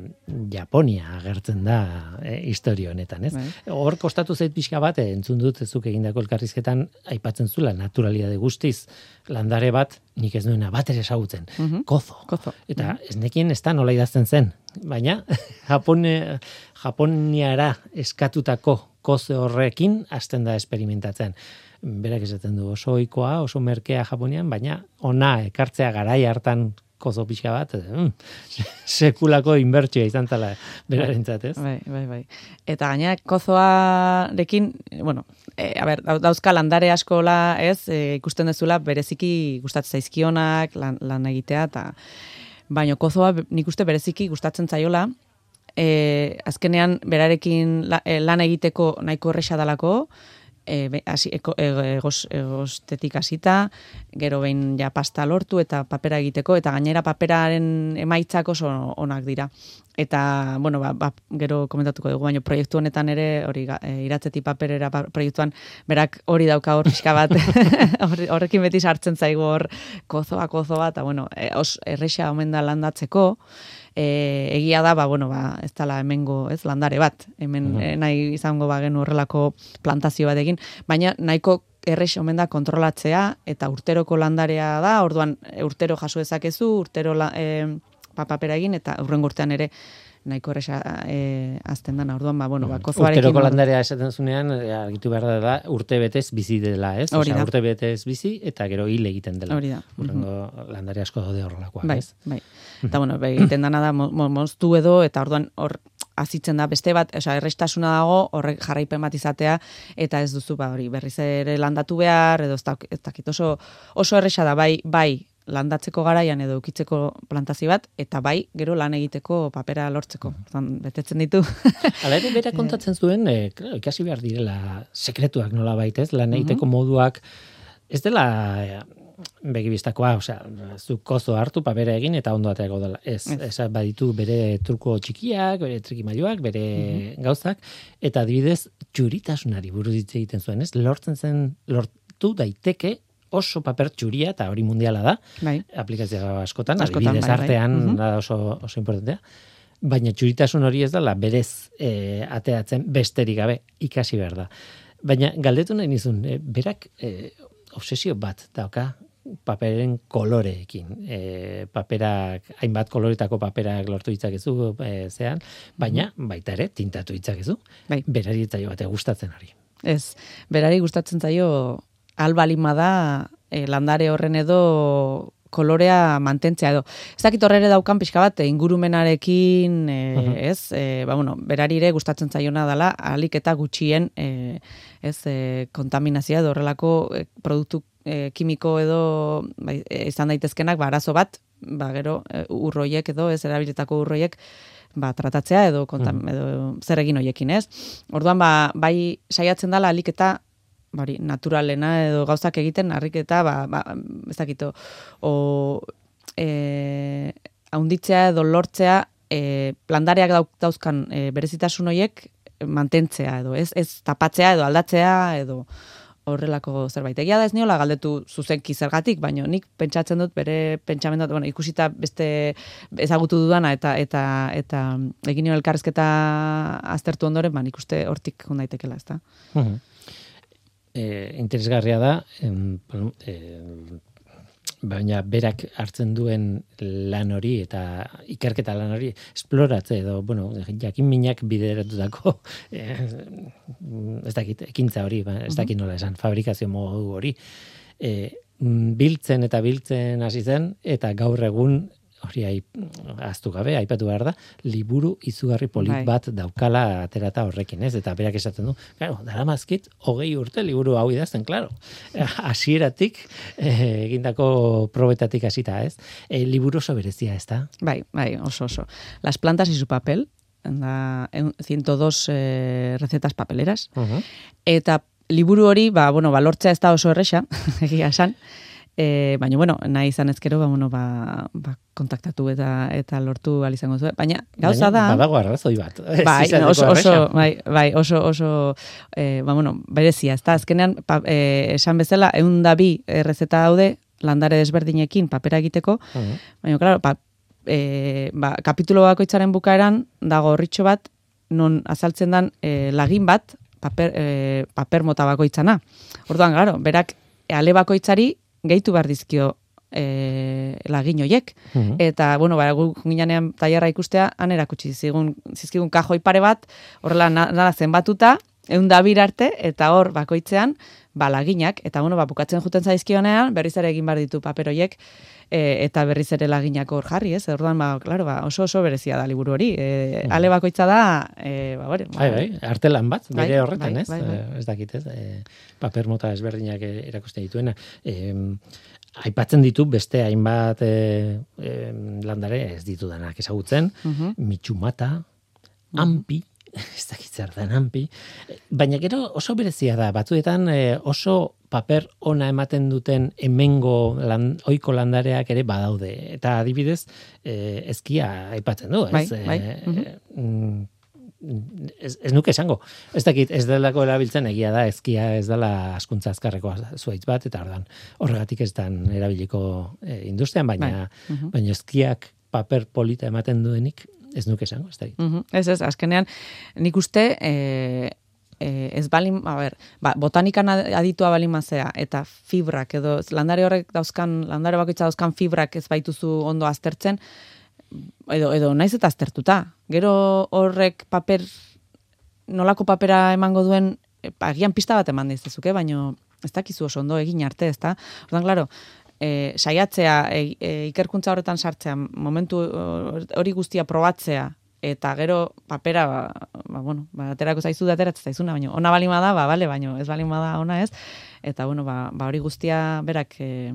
Japonia agertzen da e, historio honetan, ez? Bai. Hor kostatu zait pixka bat, eh, entzun dut zuk egindako elkarrizketan aipatzen zula naturalidade guztiz landare bat nik ez nuena bat ere ezagutzen. Mhm. Kozo. Kozo. Eta ez nekien ez da nola idazten zen. Baina Japone, Japoniara eskatutako koze horrekin hasten da esperimentatzen. Berak esaten du oso ohikoa, oso merkea Japonian, baina ona ekartzea garai hartan kozo pixka bat, mm, sekulako inbertsioa izan zala berarentzat, ez? Bai, bai, bai. Eta gaina kozoarekin, bueno, e, a ber, dau- dauzka landare askola, ez, e, ikusten dezula bereziki gustatzen zaizkionak lan, lan egitea eta baino kozoa nik uste bereziki gustatzen zaiola, e, azkenean berarekin la, e, lan egiteko nahiko erresa dalako, e, hasi, eko, e, egos, egostetik hasita, gero behin ja pasta lortu eta papera egiteko, eta gainera paperaren emaitzak oso onak dira. Eta, bueno, ba, ba, gero komentatuko dugu, baina proiektu honetan ere, hori e, iratzetik paperera pa- proiektuan, berak hori dauka hor pixka bat, horrekin beti sartzen zaigu hor kozoa, kozoa, eta bueno, e, os, erresa omen da landatzeko, e, egia da, ba, bueno, ba, ez dala hemengo, ez, landare bat, hemen Mhm. e, nahi izango bagen horrelako plantazio bat egin, baina nahiko errex omen da kontrolatzea, eta urteroko landarea da, orduan urtero jaso dezakezu, urtero la, e, papapera egin, eta urren urtean ere nahiko erresa e, azten dana, orduan, ba, bueno, ba, kozoarekin... Urteroko landarea esaten zunean, eh, argitu behar da, urte betez bizi dela, ez? Hori da. urte betez bizi eta gero hil egiten dela. Hori da. Urrengo landare asko daude horrelakoak, Bai, ez? bai. Eta bueno, bai, egiten dana da mo- mo- moztu edo eta orduan hor azitzen da beste bat, osea errestasuna dago horrek jarraipen bat izatea eta ez duzu ba hori berriz ere landatu behar edo ez dakit oso oso erresa da bai bai landatzeko garaian edo ukitzeko plantazio bat eta bai gero lan egiteko papera lortzeko. Orduan betetzen ditu. Hala ere bera kontatzen zuen, eh, claro, ikasi behar direla sekretuak nola baitez, lan egiteko moduak, ez dela eh, begibistakoa, osea, zuk kozo hartu, papera egin eta ondo aterako dela. Ez, Ez. baditu bere truko txikiak, bere trikimailuak, bere gauzak, eta adibidez, txuritasunari buruz hitz egiten zuen, ez? Lortzen zen, lortu daiteke oso paper txuria, eta hori mundiala da, bai. aplikazio askotan, Askotan, adibidez bai, bai. artean Mhm. da oso, oso importantea. Baina txuritasun hori ez dela berez e, ateatzen besterik gabe ikasi behar da. Baina galdetu nahi nizun, e, berak e, obsesio bat dauka paperen koloreekin. E, paperak, hainbat koloretako paperak lortu ditzakezu e, zean, baina baita ere tintatu ditzakezu. Bai. Berari zaio bate gustatzen hori. Ez, berari gustatzen zaio albalima da e, landare horren edo kolorea mantentzea edo. Ez dakit horre daukan pixka bat, eh, ingurumenarekin, e, Mhm. ez, e, ba, bueno, berari ere gustatzen zaiona dela, alik eta gutxien, e, ez, e, kontaminazioa edo horrelako e, produktu e, kimiko edo bai, izan daitezkenak, ba, arazo bat, ba, gero, e, urroiek edo, ez, erabilitako urroiek, ba, tratatzea edo, kontam, edo zer egin hoiekin, ez? Orduan, ba, bai saiatzen dela alik eta bari, naturalena edo gauzak egiten harriketa, ba, ba, ez dakito, o, e, haunditzea edo lortzea, e, landareak dauzkan e, berezitasun hoiek mantentzea edo, ez, ez tapatzea edo aldatzea edo horrelako zerbait. Egia da ez niola galdetu zuzenki zergatik, baina nik pentsatzen dut bere pentsamendu, bueno, ikusita beste ezagutu dudana eta eta eta egin elkarrezketa aztertu ondoren, ba nik uste hortik jo daitekela, ezta? Mhm. E, interesgarria da, em, bueno, e, baina berak hartzen duen lan hori eta ikerketa lan hori esploratze edo, bueno, jakin minak bideratutako e, ez dakit, ekintza hori, ba, ez dakit nola esan, fabrikazio modu hori, e, biltzen eta biltzen hasi zen, eta gaur egun hori ai, aztu gabe, aipatu behar da, liburu izugarri polit Bai. bat daukala aterata horrekin, ez? Eta berak esaten du, claro, dara mazkit, hogei urte liburu hau idazten, claro. Hasieratik, eh, egindako probetatik hasita, ez? E, liburu oso berezia, ez da? Bai, bai, oso, oso. Las plantas y su papel, da, eun- 102 eh, recetas papeleras, Eta liburu hori, ba, bueno, ba, lortzea ez da oso erresa, egia esan. E, baina, bueno, nahi izan ezkero, ba, bueno, ba, ba, kontaktatu eta eta lortu ahal izango zuen. Baina, gauza da... Badago arrazoi bat. Bai, izateko oso, oso, bai, bai, oso, oso, eh, ba, bueno, berezia, ez da, azkenean, pa, eh, esan bezala, egun da bi errezeta daude, landare desberdinekin papera egiteko, Mhm. baina, klaro, pa, e, ba, kapitulo bakoitzaren bukaeran, dago horritxo bat, non azaltzen dan e, lagin bat, paper, e, paper mota bakoitzana. Orduan, claro, berak ale bakoitzari gehitu behar dizkio e, lagin hoiek. Mhm. Eta, bueno, ba, gu ginean tailerra ikustea, han erakutsi zigun, zizkigun kajoi pare bat, horrela na- nada zenbatuta, egun da arte, eta hor bakoitzean, ba, laginak, eta bueno, ba, bukatzen juten zaizkionean, berriz ere egin behar ditu paper hoiek, e, eta berriz ere laginak hor jarri, ez? Orduan, ba, claro, ba, oso oso berezia da liburu hori. E, ale bakoitza da, e, ba, bere, Bai, bai, artelan bat, Bai, bere horretan, bai, ez? bai, bai. Eh, Ez dakit, ez? Eh, paper mota ezberdinak eh, erakusten dituena. Eh, aipatzen ditu beste hainbat eh, eh, landare ez ditudanak ezagutzen, Mhm. mitxumata, ampi, ez dakit zer den ampi, baina gero oso berezia da, batzuetan eh, oso paper ona ematen duten hemengo lan, oiko landareak ere badaude. Eta adibidez, eh, ezkia aipatzen du, ez? Bai, bai, Eh, mhm. mm, ez, ez nuke esango. Ez dakit, ez delako erabiltzen egia da, ezkia ez dela askuntza azkarreko zuaitz bat, eta ordan horregatik ez dan erabiliko eh, industrian, baina, Bai, mhm. baina ezkiak paper polita ematen duenik, ez nuke esango, ez dakit. Mhm. Ez, ez, azkenean, nik uste, e, e, ez balin, a ber, ba, botanikan ad- aditua balin mazea, eta fibrak, edo landare horrek dauzkan, landare bakoitza dauzkan fibrak ez baituzu ondo aztertzen, edo, edo naiz eta aztertuta. Gero horrek paper, nolako papera emango duen, e, agian pista bat eman dizezuke, baino ez dakizu oso ondo egin arte, ez da? Ordan, claro, e, saiatzea, e, e, ikerkuntza horretan sartzea, momentu eh, hori guztia probatzea, eta gero papera, ba, ba, bueno, ba, aterako zaizu da ateratzen zaizuna, baina ona balima da, ba, bale, baina ez balima da ona ez, eta bueno, ba, ba hori guztia berak e,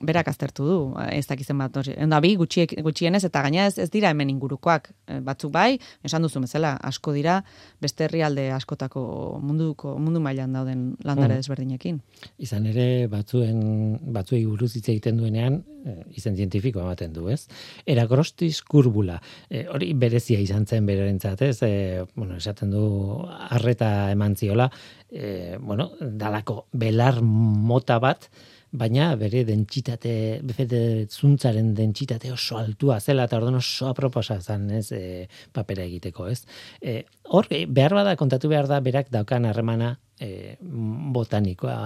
berak aztertu du, ez dakizen bat. Enda bi, gutxiek, gutxienez, eta gaina ez, ez dira hemen ingurukoak. Eh, Batzuk bai, esan duzu bezala, asko dira, beste herrialde askotako munduko, mundu mailan dauden landare Mhm. desberdinekin. Izan ere, batzuen, batzuei buruz hitz egiten duenean, eh, izen zientifiko ematen du, ez? Eragrostis kurbula. Eh, hori berezia izan zen berentzat, ez? Eh, bueno, esaten du arreta eman ziola, eh, bueno, dalako belar mota bat, baina bere dentsitate, bere zuntzaren dentsitate oso altua zela, eta orduan oso aproposa zen, ez, e, papera egiteko, ez. E, hor, e, behar bada, kontatu behar da, berak daukan harremana e, botanikoa,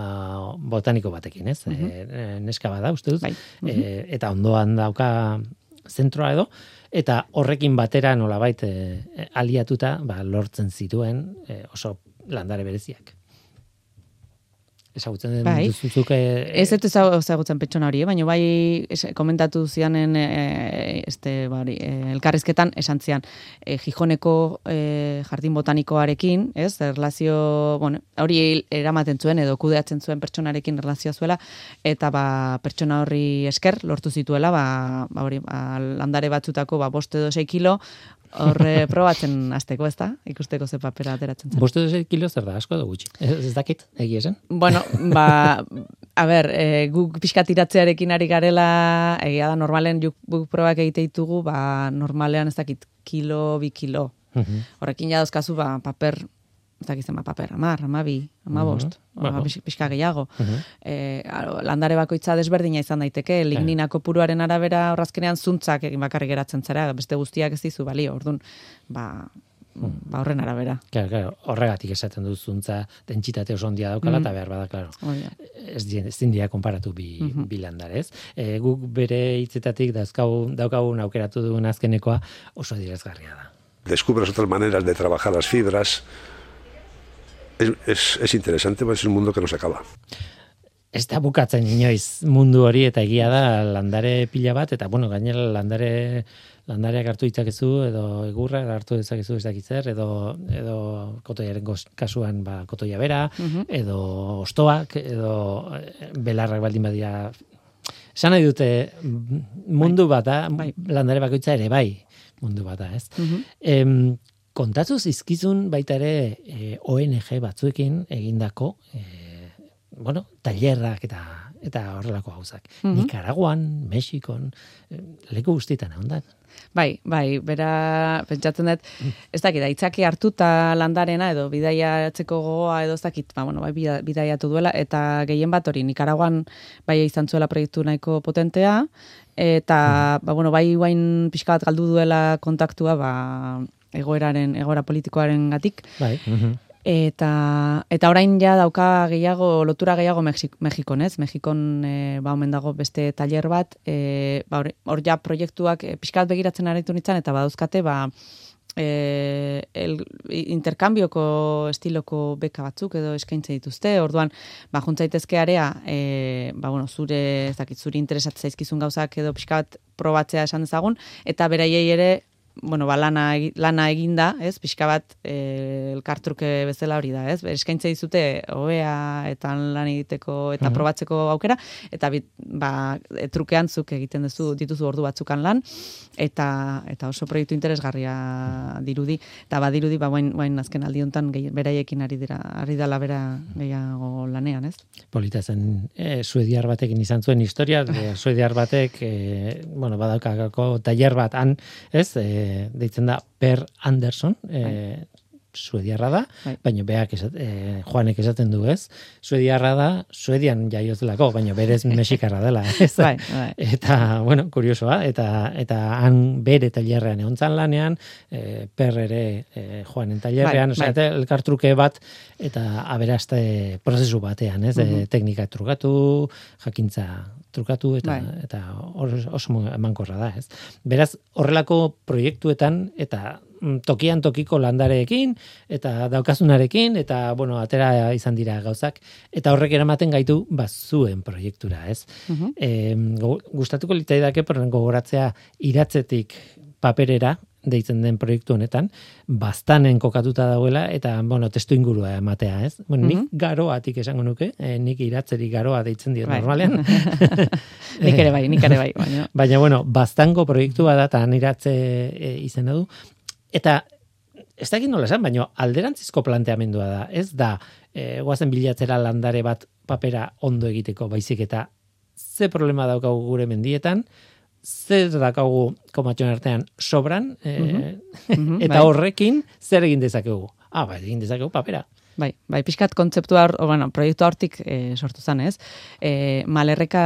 botaniko batekin, ez? e, neska bada, uste dut, Bai. e, eta ondoan dauka zentroa edo, eta horrekin batera nolabait e, aliatuta, ba, lortzen zituen e, oso landare bereziak. Ezagutzen den Bai. duzuzuk, e, Ez dut ezau- ezagutzen pertsona hori, eh? baina bai es, komentatu zianen e, este, ba, hori, e, elkarrizketan esan zian e, Gijoneko e, jardin botanikoarekin, ez, erlazio, bueno, hori eramaten zuen edo kudeatzen zuen pertsonarekin erlazioa zuela, eta ba, pertsona horri esker lortu zituela, ba, ba, hori, ba, landare batzutako ba, bost edo sei kilo, horre probatzen azteko, ez da? Ikusteko ze papera ateratzen zen. Boste dut kilo zer da, asko edo gutxi. Ez, ez dakit, egia esan. Bueno, ba, a ber, e, guk pixka tiratzearekin ari garela, egia da, normalen guk probak egite ditugu, ba, normalean ez dakit kilo, bi kilo. Mhm. Horrekin ja dauzkazu, ba, paper, ez dakit zenba paper, amar, amabi, amabost, Mhm. mm Bueno. pixka gehiago. Mhm. E, aro, landare bakoitza desberdina izan daiteke, lignina kopuruaren arabera horrazkenean zuntzak egin bakarrik geratzen zara, beste guztiak ez dizu balio, orduan, ba, ba horren arabera. Claro, claro, horregatik esaten dut zuntza dentsitate oso handia daukala, eta behar bada, claro. Da. Ez dien, ezin dira konparatu bi, bi landarez. E, guk bere hitzetatik dauzkagu, daukagun aukeratu dugun azkenekoa oso adierazgarria da. descubres otras maneras de trabajar las fibras. Es, es, es interesante, pues es un mundo que no se acaba. ez da bukatzen inoiz mundu hori eta egia da landare pila bat eta bueno gainera landare landareak hartu ditzakezu edo egurra hartu dezakezu ez dakit zer edo edo kotoiaren kasuan ba kotoia bera Mhm. edo ostoak edo eh, belarrak baldin badia esan nahi dute mm, mundu bat da Bai. landare bakoitza ere bai mundu bat da ez Mhm. Em, kontatu zizkizun baita ere eh, ONG batzuekin egindako eh, bueno, tailerrak eta eta horrelako gauzak. Mhm. Nicaraguan, Mexikon, eh, leku guztietan ondan. Bai, bai, bera, pentsatzen dut, ez dakit, aitzaki hartuta landarena edo bidaiatzeko gogoa edo ez dakit, ba, bueno, bai, bida- bidaiatu duela, eta gehien bat hori, Nikaraguan bai izan zuela proiektu nahiko potentea, eta, ba, bueno, bai guain pixka bat galdu duela kontaktua, ba, egoeraren, egoera politikoaren gatik, Bai. Eta, eta orain ja dauka gehiago, lotura gehiago Mexik, Mexikon, ez? Mexikon e, ba, omen dago beste tailer bat, e, ba, hor- hor ja proiektuak e, pixkat begiratzen aritu nintzen, eta badauzkate, ba, e, el, interkambioko estiloko beka batzuk edo eskaintze dituzte, orduan, ba, juntzaitezke area, e, ba, bueno, zure, ez dakit, zuri interesat zaizkizun gauzak edo pixkat probatzea esan dezagun, eta beraiei ere, bueno, ba, lana, lana eginda, ez, pixka bat e, elkartruke bezala hori da, ez, eskaintze dizute hobea eta lan egiteko eta Mhm. probatzeko aukera, eta bit, ba, e, trukean zuk egiten duzu, dituzu ordu batzukan lan, eta eta oso proiektu interesgarria dirudi, eta badirudi, ba, bain, bain azken aldi honetan beraiekin ari dira, ari dala bera gehiago lanean, ez? Polita zen, e, suediar batekin izan zuen historia, e, suediar batek, e, bueno, badaukako tailer bat han, ez, e, deitzen da Per Anderson, e, suediarra da, Bai. baina beak esat, e, Juanek esaten du, ez? Suediarra da, Suedian jaioz delako, baina berez mexikarra dela, ez? Bai, bai. Eta, bueno, kuriosoa, eta eta han bere tailerrean egontzan lanean, e, per ere e, joanen tailerrean, Bai, bai. elkartruke bat, eta aberaste prozesu batean, ez? Mhm. E, teknika trukatu, jakintza trukatu, eta, Bai. eta oso mo- emankorra da, ez? Beraz, horrelako proiektuetan, eta mm, tokian tokiko landareekin, eta daukasunarekin, eta, bueno, atera izan dira gauzak, eta horrek eramaten gaitu, bazuen proiektura, ez? Mhm. e, gustatuko litzaidake gogoratzea iratzetik paperera deitzen den proiektu honetan, bastanen kokatuta dagoela, eta, bueno, testu ingurua ematea, ez? Bueno, nik Mhm. garoatik esango nuke, eh, nik iratzeri garoa deitzen diot Bai. normalean. nik ere bai, nik ere bai, baina. Baina, bueno, bastango proiektua da, eta iratze e, izena du. Eta, ez dakit nola esan, baina alderantzizko planteamendua da. Ez da, e, guazen bilatzera landare bat papera ondo egiteko, baizik eta ze problema daukagu gure mendietan, zer daukagu komatxon artean sobran, e, Mhm, eta bai. horrekin zer egin dezakegu. Ah, bai, egin dezakegu papera. Bai, bai, pixkat kontzeptua, hor- o, bueno, proiektu hortik e, sortu zen, ez? E, malerreka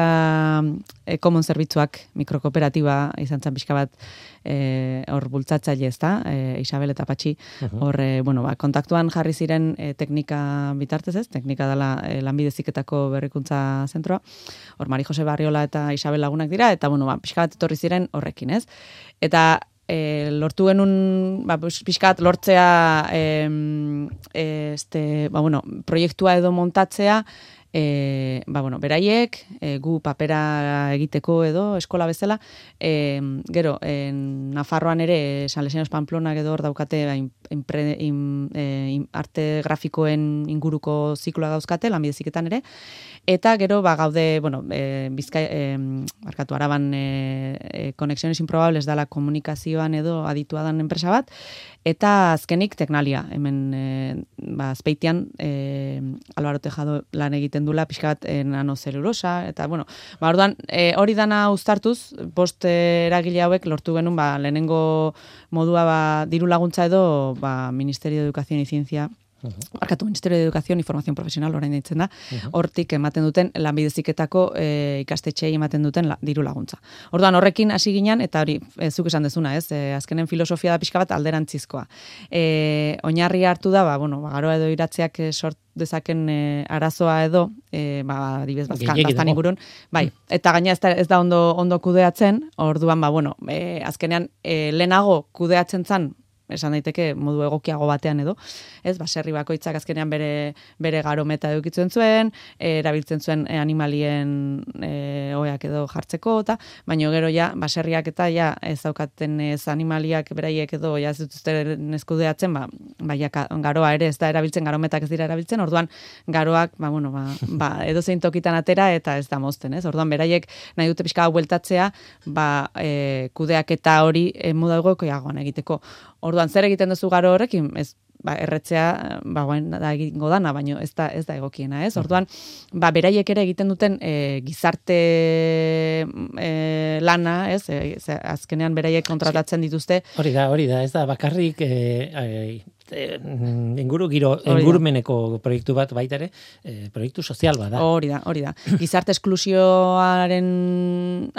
e, common zerbitzuak mikrokooperatiba izan zen pixka bat e, hor bultzatzaile ez da, e, Isabel eta Patxi, hor, e, bueno, ba, kontaktuan jarri ziren e, teknika bitartez ez, teknika dela e, lanbideziketako berrikuntza zentroa, hor Mari Jose Barriola eta Isabel lagunak dira, eta bueno, ba, pixka bat etorri ziren horrekin, ez? Eta e, lortu genuen, ba, pues, pixka bat lortzea em, este, ba, bueno, proiektua edo montatzea, e, ba, bueno, beraiek, e, gu papera egiteko edo eskola bezala, e, gero, en, Nafarroan ere, San Lesenos Pamplonak edo hor daukate ba, in- impre, in, e, in- arte grafikoen inguruko zikloa dauzkate, lanbideziketan ere, eta gero ba gaude, bueno, e, Bizkai e, markatu Araban e, e, Conexiones Improbables dala komunikazioan edo aditua dan enpresa bat eta azkenik Teknalia, hemen e, ba Azpeitian e, Alvaro Tejado lan egiten dula pixka bat e, nanozelulosa eta bueno, ba orduan e, hori dana uztartuz, bost e, eragile hauek lortu genuen ba lehenengo modua ba diru laguntza edo ba Ministerio de Educación y Ciencia Barkatu, Ministerio de Educación y Formación Profesional orain deitzen da, hortik ematen duten lanbideziketako e, ikastetxeei ematen duten la, diru laguntza. Orduan horrekin hasi ginen eta hori e, zuk esan dezuna, ez? E, azkenen filosofia da pixka bat alderantzizkoa. E, oinarri hartu da, ba, bueno, ba, garoa edo iratzeak sort dezaken e, arazoa edo, e, ba, bazkan, Gehiegi baztan dago. ingurun, bai, eta gaina ez da, ez da ondo, ondo kudeatzen, orduan, ba, bueno, e, azkenean, e, lehenago kudeatzen zan, esan daiteke modu egokiago batean edo, ez, baserri bakoitzak azkenean bere, bere garometa edukitzen zuen, e, erabiltzen zuen e, animalien e, oeak edo jartzeko, eta, baina gero ja, baserriak eta ja, ez daukaten ez animaliak beraiek edo, ja, ez dituzten eskudeatzen, ba, ba, garoa ere ez da erabiltzen, garometak ez dira erabiltzen, orduan, garoak, ba, bueno, ba, ba, edo zein tokitan atera, eta ez da mozten, ez? Orduan, beraiek nahi dute pixka bueltatzea, ba, e, kudeak eta hori e, muda egiteko. Orduan, zer egiten duzu garo horrekin? Ez, ba, erretzea, ba, guen da egingo dana, baino ez da, ez da egokiena, ez? Orduan, ba, beraiek ere egiten duten e, gizarte e, lana, ez? E, azkenean beraiek kontratatzen dituzte. Hori da, hori da, ez da, bakarrik e, e, inguru giro ingurumeneko proiektu bat baita ere, e, proiektu sozial bada. Hori da, hori da. Gizarte esklusioaren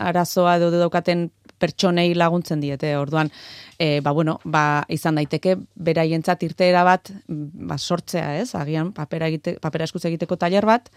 arazoa edo daukaten pertsonei laguntzen diete. Orduan, e, ba, bueno, ba, izan daiteke beraientzat irteera bat ba, sortzea, ez? Agian papera egite, papera eskuz egiteko tailer bat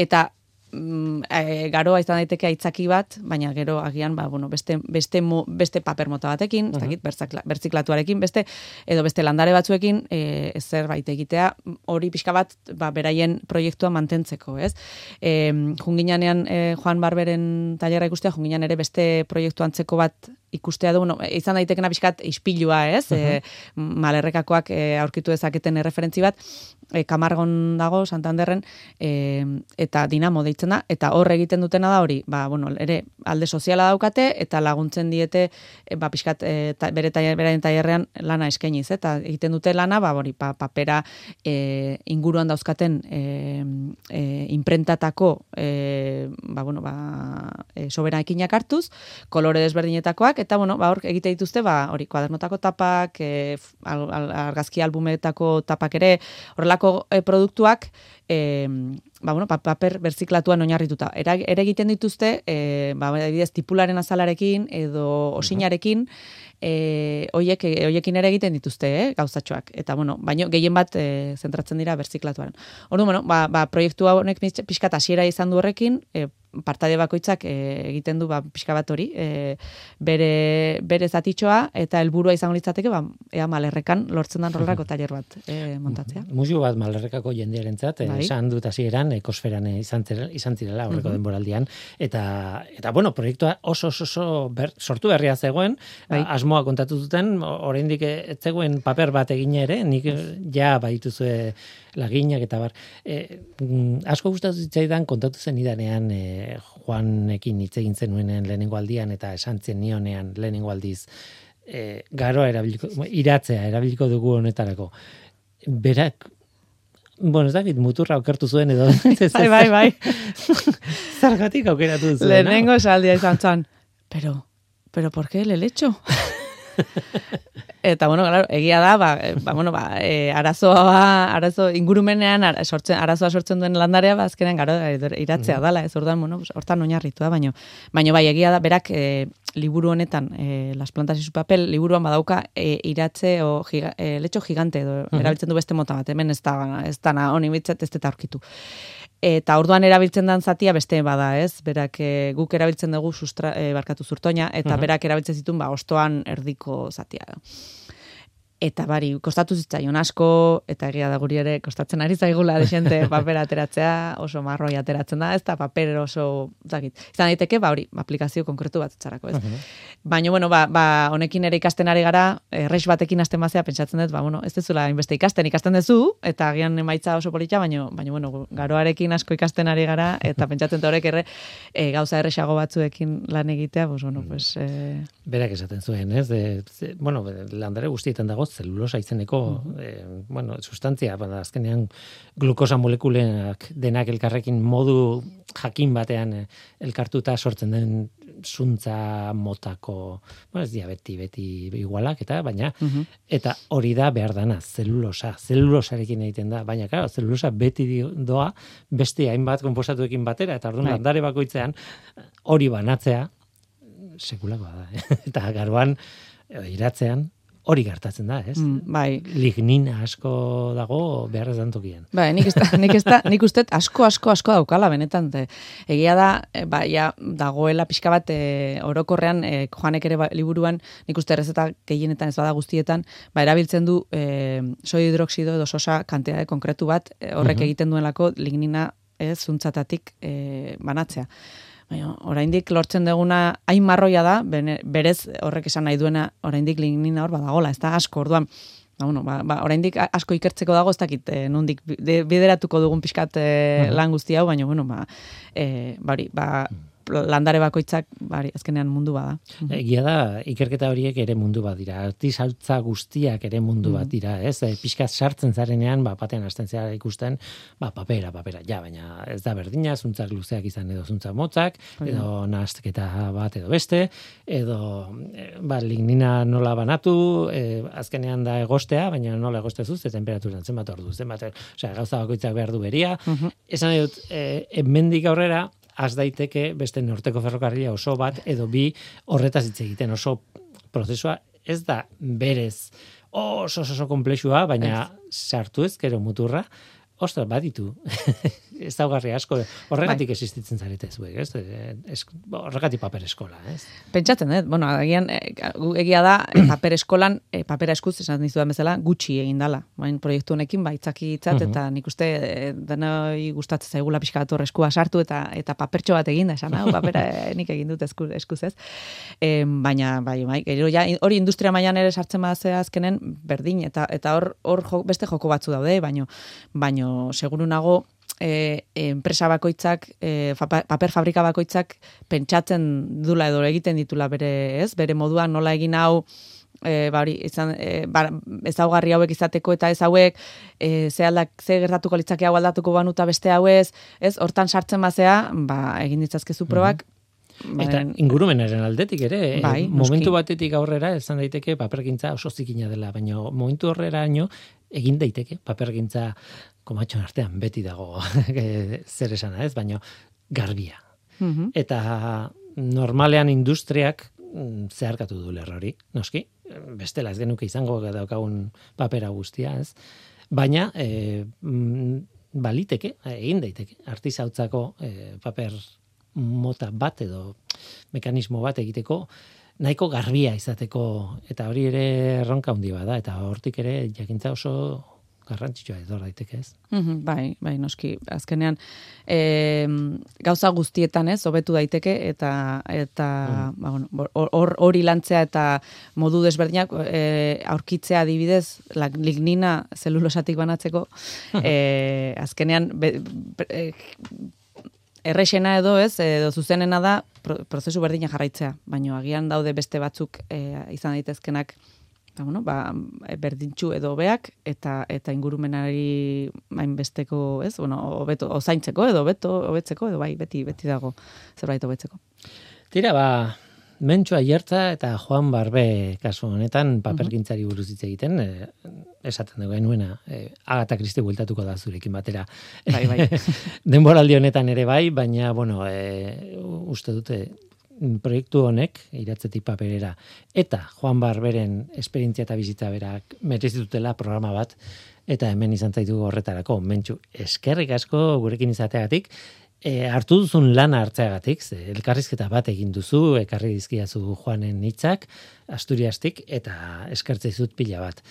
eta mm, e, garoa izan daiteke aitzaki bat, baina gero agian ba, bueno, beste, beste, mo, beste paper mota batekin, uh -huh. bertziklatuarekin, beste, edo beste landare batzuekin, e, ezer baita egitea, hori pixka bat, ba, beraien proiektua mantentzeko, ez? E, junginanean, e, Juan Barberen talerra ikustea, junginan ere beste proiektu antzeko bat ikustea du, izan daitekena pixkat ispilua, ez? Uh -huh. malerrekakoak e, aurkitu ezaketen referentzi bat, e, Kamargon dago, Santanderren, e, eta Dinamo deitzen da, eta hor egiten dutena da hori, ba, bueno, ere alde soziala daukate, eta laguntzen diete, e, ba, pixkat, e, ta, bere beraien taierrean lana eskainiz, eta egiten dute lana, ba, hori, pa, papera e, inguruan dauzkaten e, e, imprentatako, e, ba, bueno, ba, e, sobera ekinak hartuz, kolore desberdinetakoak, eta, bueno, ba, hor egite dituzte, ba, hori, kuadernotako tapak, e, argazki albumetako tapak ere, horrela e, produktuak e, ba, bueno, paper berziklatuan oinarrituta. Era, ere egiten dituzte, e, ba, adibidez, tipularen azalarekin edo osinarekin, e, oiek, oiekin ere egiten dituzte, eh, gauzatxoak. Eta, bueno, baino, gehien bat e, zentratzen dira berziklatuaren. Ordu, bueno, ba, ba, proiektu honek pixkat hasiera izan du horrekin, e, partaide bakoitzak e, egiten du ba, pixka bat hori, e, bere, bere zatitxoa, eta helburua izango litzateke, ba, ea malerrekan lortzen dan rolerako taller bat e, montatzea. Musio bat malerrekako jendearen zat, bai. esan dut hasieran ekosferan izan, izan zirela horreko denboraldian, eta, eta bueno, proiektua oso oso, oso ber, sortu berria zegoen, bai. asmoa kontatu duten, oraindik ez zegoen paper bat egin ere, nik ja baituzue laginak eta bar. E, mm, asko gustatu zitzaidan kontatu zen idanean e, Juanekin hitz egin zenuenen lehenengo aldian eta esan zen nionean lehenengo aldiz e, garoa erabiliko, iratzea erabiliko dugu honetarako. Berak, bueno, ez dakit, muturra okertu zuen edo. bai, bai, bai. Zergatik aukeratu zuen. Lehenengo saldia izan zan, pero, pero, ¿por qué le lecho? Eta, bueno, claro, egia da, ba, eh, ba, bueno, ba, e, arazoa, arazo, ingurumenean, ara, sortzen, arazoa sortzen duen landarea, ba, azkenean, garo, iratzea mm. dala, ez orduan, bueno, hortan oinarritu da, baino, baino, bai, egia da, berak, e, liburu honetan, e, las plantas y su papel, liburuan badauka, e, iratze, o, giga, e, letxo gigante, edo, mm erabiltzen du beste mota bat, hemen ez da, ez da, honi bitzat, ez aurkitu eta orduan erabiltzen dan zatia beste bada, ez? Berak e, guk erabiltzen dugu sustra, e, barkatu zurtoina eta berak erabiltzen zituen ba ostoan erdiko zatia. Eta bari, kostatu zitzaion asko, eta egia da guri ere, kostatzen ari zaigula desente papera ateratzea, oso marroi ateratzen da, ez da paper oso, zakit, izan daiteke, ba hori, aplikazio konkretu bat ez. Baina, bueno, ba, ba, honekin ere ikasten ari gara, errex batekin hasten bazea, pentsatzen dut, ba, bueno, ez dezula inbeste ikasten, ikasten duzu, eta agian emaitza oso polita, baina, baina, bueno, garoarekin asko ikasten ari gara, eta pentsatzen horrek erre, e, gauza errexago batzuekin lan egitea, pues, bueno, pues... E... Berak esaten zuen, ez? De, bueno, landare guztietan dago, zelulosa izeneko, e, bueno, sustantzia, bada, azkenean glukosa molekulenak denak elkarrekin modu jakin batean eh, elkartuta sortzen den zuntza motako, bueno, ez diabeti beti igualak, eta baina, eta hori da behar dana, zelulosa, zelulosarekin egiten da, baina, claro, zelulosa beti doa, beste hainbat konposatuekin batera, eta orduan, bai. landare bakoitzean, hori banatzea, sekulakoa da, eh? eta garuan, iratzean, hori gertatzen da, ez? Mm, bai. Lignina asko dago behar ez dantokien. Bai, nik, ez da, nik, ez da, nik uste asko, asko, asko daukala, benetan. Te, egia da, e, ba, ja, dagoela pixka bat e, orokorrean, e, joanek ere ba, liburuan, nik uste errezeta gehienetan ez bada guztietan, ba, erabiltzen du e, soi hidroksido edo sosa kantitate konkretu bat, e, horrek egiten duenlako lignina ez zuntzatatik e, banatzea. Baina, oraindik lortzen duguna hain marroia da, bene, berez horrek esan nahi duena oraindik lignina hor badagola, ez da asko, orduan, ba, bueno, ba, ba, oraindik asko ikertzeko dago, ez dakit, e, nondik bideratuko dugun pixkat e, lan guzti hau, baina, bueno, ba, e, bari, ba, landare bakoitzak bari azkenean mundu bada. Egia da ikerketa horiek ere mundu bat dira. Artisaltza guztiak ere mundu bat mhm. dira, ez? E, pixkat sartzen zarenean, ba batean hasten zera ikusten, ba papera, papera. Ja, baina ez da berdina, zuntzak luzeak izan edo zuntzak motzak, edo nastketa bat edo beste, edo e, ba lignina nola banatu, e, azkenean da egostea, baina nola egoste zuz, temperaturan zenbat ordu, zenbat, osea, gauza bakoitzak behar du beria. Uh Esan dut, e, hemendik aurrera az daiteke beste norteko ferrokarrila oso bat edo bi horretaz hitz egiten oso prozesua ez da berez oso oso, oso komplexua, baina sartu ez gero muturra, Ostra, baditu. ez daugarri asko. Horregatik bai. existitzen zarete zuek, ez? ez horregatik paper eskola, ez? Pentsatzen, eh? Bueno, egian, egia da, paper eskolan, papera eskuz, esan dizu da bezala, gutxi egin dala. Bain proiektu honekin, bai, itzaki itzat, eta nik uste, denoi gustatzen zaigula pixka bat eskua sartu, eta eta papertxo bat egin da, esan, hau, papera nik egin dut eskuz, eskuz ez. E, baina, bai, bai, gero, ja, hori industria mailan ere sartzen bazea azkenen, berdin, eta eta hor, hor beste joko batzu daude, baino, baino seguru nago e, enpresa bakoitzak, e, paper fabrika bakoitzak pentsatzen dula edo egiten ditula bere, ez? Bere moduan nola egin hau E, ba, izan, e, ba, ezaugarri hauek izateko eta ez hauek e, ze, aldak, ze gertatuko litzake hau aldatuko banuta beste hauez, ez, hortan sartzen bazea, ba, egin ditzazkezu probak, mhm. Eta ingurumenaren aldetik ere, bai, momentu batetik aurrera, esan daiteke papergintza oso zikina dela, baina momentu horrera egin daiteke papergintza komatxon artean beti dago zer esana ez, baina garbia. Mhm. Eta normalean industriak mm, zeharkatu du lerrori, noski, bestela ez genuke izango daukagun papera guztia, ez? Baina, e, baliteke, egin daiteke, artizautzako e, paper mota bat edo mekanismo bat egiteko, nahiko garbia izateko, eta hori ere erronka handi bada, eta hortik ere jakintza oso garrantzitsua edo daiteke ez. Mm bai, bai, noski, azkenean e, gauza guztietan ez, hobetu daiteke, eta eta mm. ba, bueno, hor, hori lantzea eta modu desberdinak e, aurkitzea adibidez, lignina zelulosatik banatzeko, e, azkenean be, e, errexena edo ez, edo zuzenena da prozesu berdina jarraitzea, baina agian daude beste batzuk e, izan daitezkenak eta bueno, ba, berdintxu edo beak eta eta ingurumenari main besteko, ez? Bueno, hobeto ozaintzeko edo beto hobetzeko edo bai, beti beti dago zerbait hobetzeko. Tira, ba, Mentxo Aiertza eta Juan Barbe kasu honetan papergintzari buruz hitz egiten, e, esaten dugu genuena, e, Agata Kristi bueltatuko da zurekin batera. Bai, bai. Denboraldi honetan ere bai, baina bueno, e, uste dute proiektu honek, iratzetik paperera, eta Juan Barberen esperientzia eta bizitza berak merezitutela programa bat, eta hemen izan zaitu horretarako, mentxu, eskerrik asko gurekin izateagatik, e, hartu duzun lana hartzeagatik, ze, elkarrizketa bat egin duzu, ekarri dizkiazu Juanen hitzak Asturiastik, eta eskertzei zut pila bat.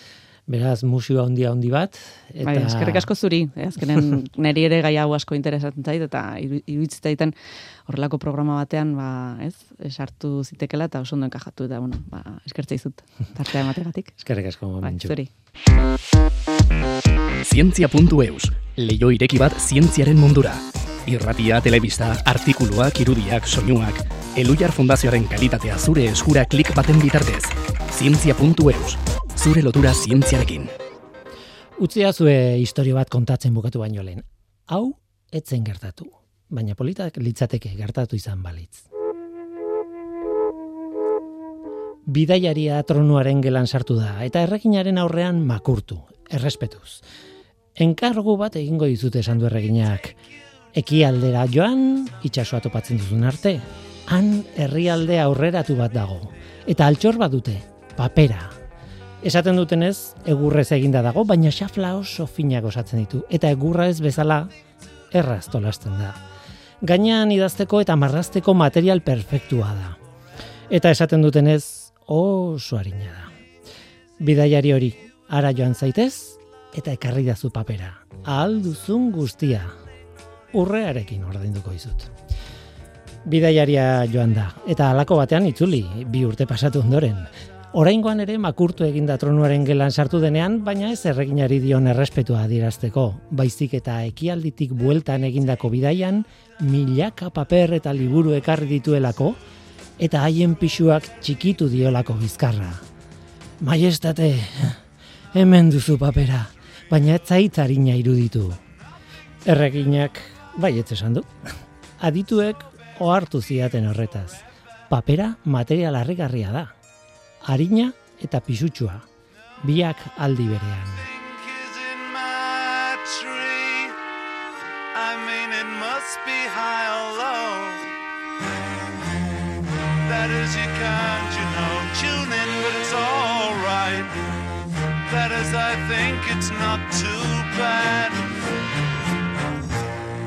Beraz, musio handi handi bat. Eta... Bai, eskerrik asko zuri. Eh? Azkenen neri ere gai hau asko interesatzen zait, eta iruditzen horrelako programa batean, ba, ez, esartu zitekela eta oso ondo enkajatu, eta, bueno, ba, eskertzei zut, tartea emategatik. eskerrik asko, bai, zuri. Zientzia.eus, leio ireki bat zientziaren mundura. Irratia, telebista, artikuluak, irudiak, soinuak, Elujar Fundazioaren kalitatea zure eskura klik baten bitartez. Zientzia.eus, zure lotura zientziarekin. Utzia zue historio bat kontatzen bukatu baino lehen. Hau, etzen gertatu. Baina politak litzateke gertatu izan balitz. Bidaiaria tronuaren gelan sartu da, eta erreginaren aurrean makurtu, errespetuz. Enkargu bat egingo dizute esan du erreginak. Ekialdera joan, itxasua topatzen duzun arte, han herrialde aurreratu bat dago. Eta altxor bat dute, papera, Esaten dutenez, egurrez eginda dago, baina xafla oso finak osatzen ditu. Eta egurra ez bezala, erraz tolasten da. Gainean idazteko eta marrazteko material perfektua da. Eta esaten dutenez, oso harina da. Bidaiari hori, ara joan zaitez, eta ekarri dazu papera. Ahal duzun guztia. Urrearekin ordainduko izut. Bidaiaria joan da, eta halako batean itzuli, bi urte pasatu ondoren. Oraingoan ere makurtu eginda tronuaren gelan sartu denean, baina ez erreginari dion errespetua adierazteko. Baizik eta ekialditik bueltan egindako bidaian, milaka paper eta liburu ekarri dituelako, eta haien pisuak txikitu diolako bizkarra. Maiestate, hemen duzu papera, baina ez zaitzarina iruditu. Erreginak, bai esan du. Adituek ohartu ziaten horretaz. Papera material harrigarria da harina eta pisutsua, biak aldi berean. That is you can't, you know, tune in, but it's all right. That is, I think it's not too bad.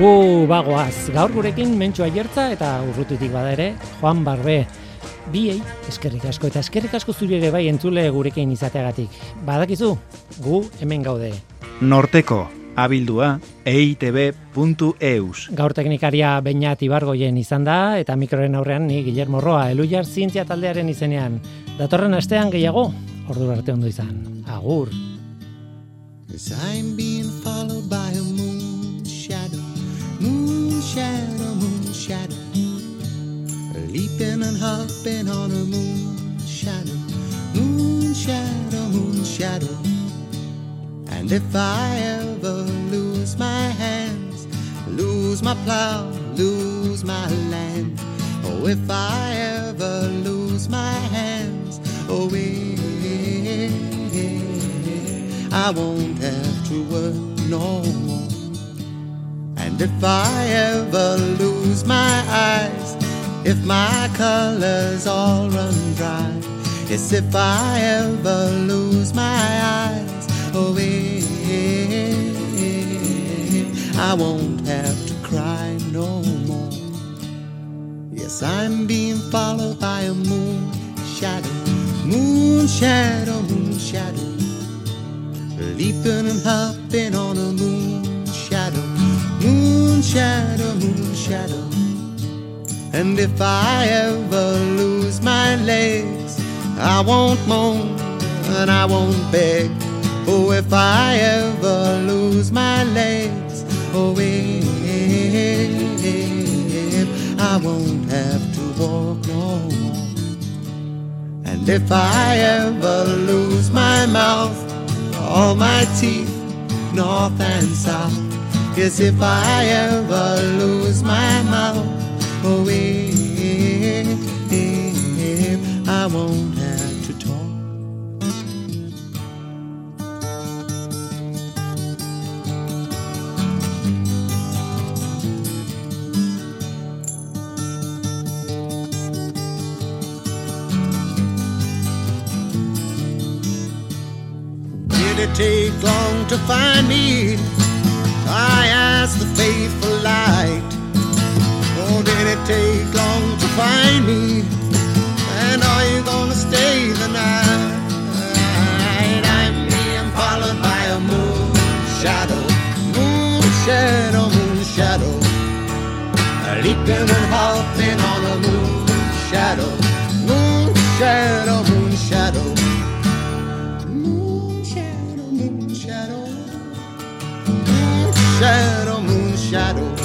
Gu bagoaz, gaur gurekin mentxua jertza eta urrututik bada ere, Juan Barbe. Biei, eskerrik asko eta eskerrik asko zuri ere bai entzule gurekin izateagatik. Badakizu, gu hemen gaude. Norteko, abildua eitb.eus. Gaur teknikaria Beñat Ibargoien izan da eta mikroren aurrean ni Guillermo Roa, Elujar Zientzia taldearen izenean. Datorren astean gehiago, ordu arte ondo izan. Agur. As I'm shadow, moon shadow, leaping and hopping on a moon shadow, moon shadow, moon shadow. And if I ever lose my hands, lose my plow, lose my land, oh, if I ever lose my hands, oh, eh, eh, eh, eh I won't have to work no more. If I ever lose my eyes, if my colors all run dry, yes, if I ever lose my eyes, oh, eh, I won't have to cry no more. Yes, I'm being followed by a moon shadow, moon shadow, moon shadow, leaping and hopping on a moon shadow, moon shadow. And if I ever lose my legs, I won't moan and I won't beg. Oh, if I ever lose my legs, oh, if I won't have to walk no more. And if I ever lose my mouth, all my teeth, north and south, 'Cause if I ever lose my mouth away, I won't have to talk. Did it take long to find me? I asked the faithful light. Oh, did it take long to find me? And are you gonna stay the night? I'm being followed by a moon shadow, moon shadow, moon shadow, leaping and hopping on a moon shadow, moon shadow, moon shadow, shadow, moon shadow,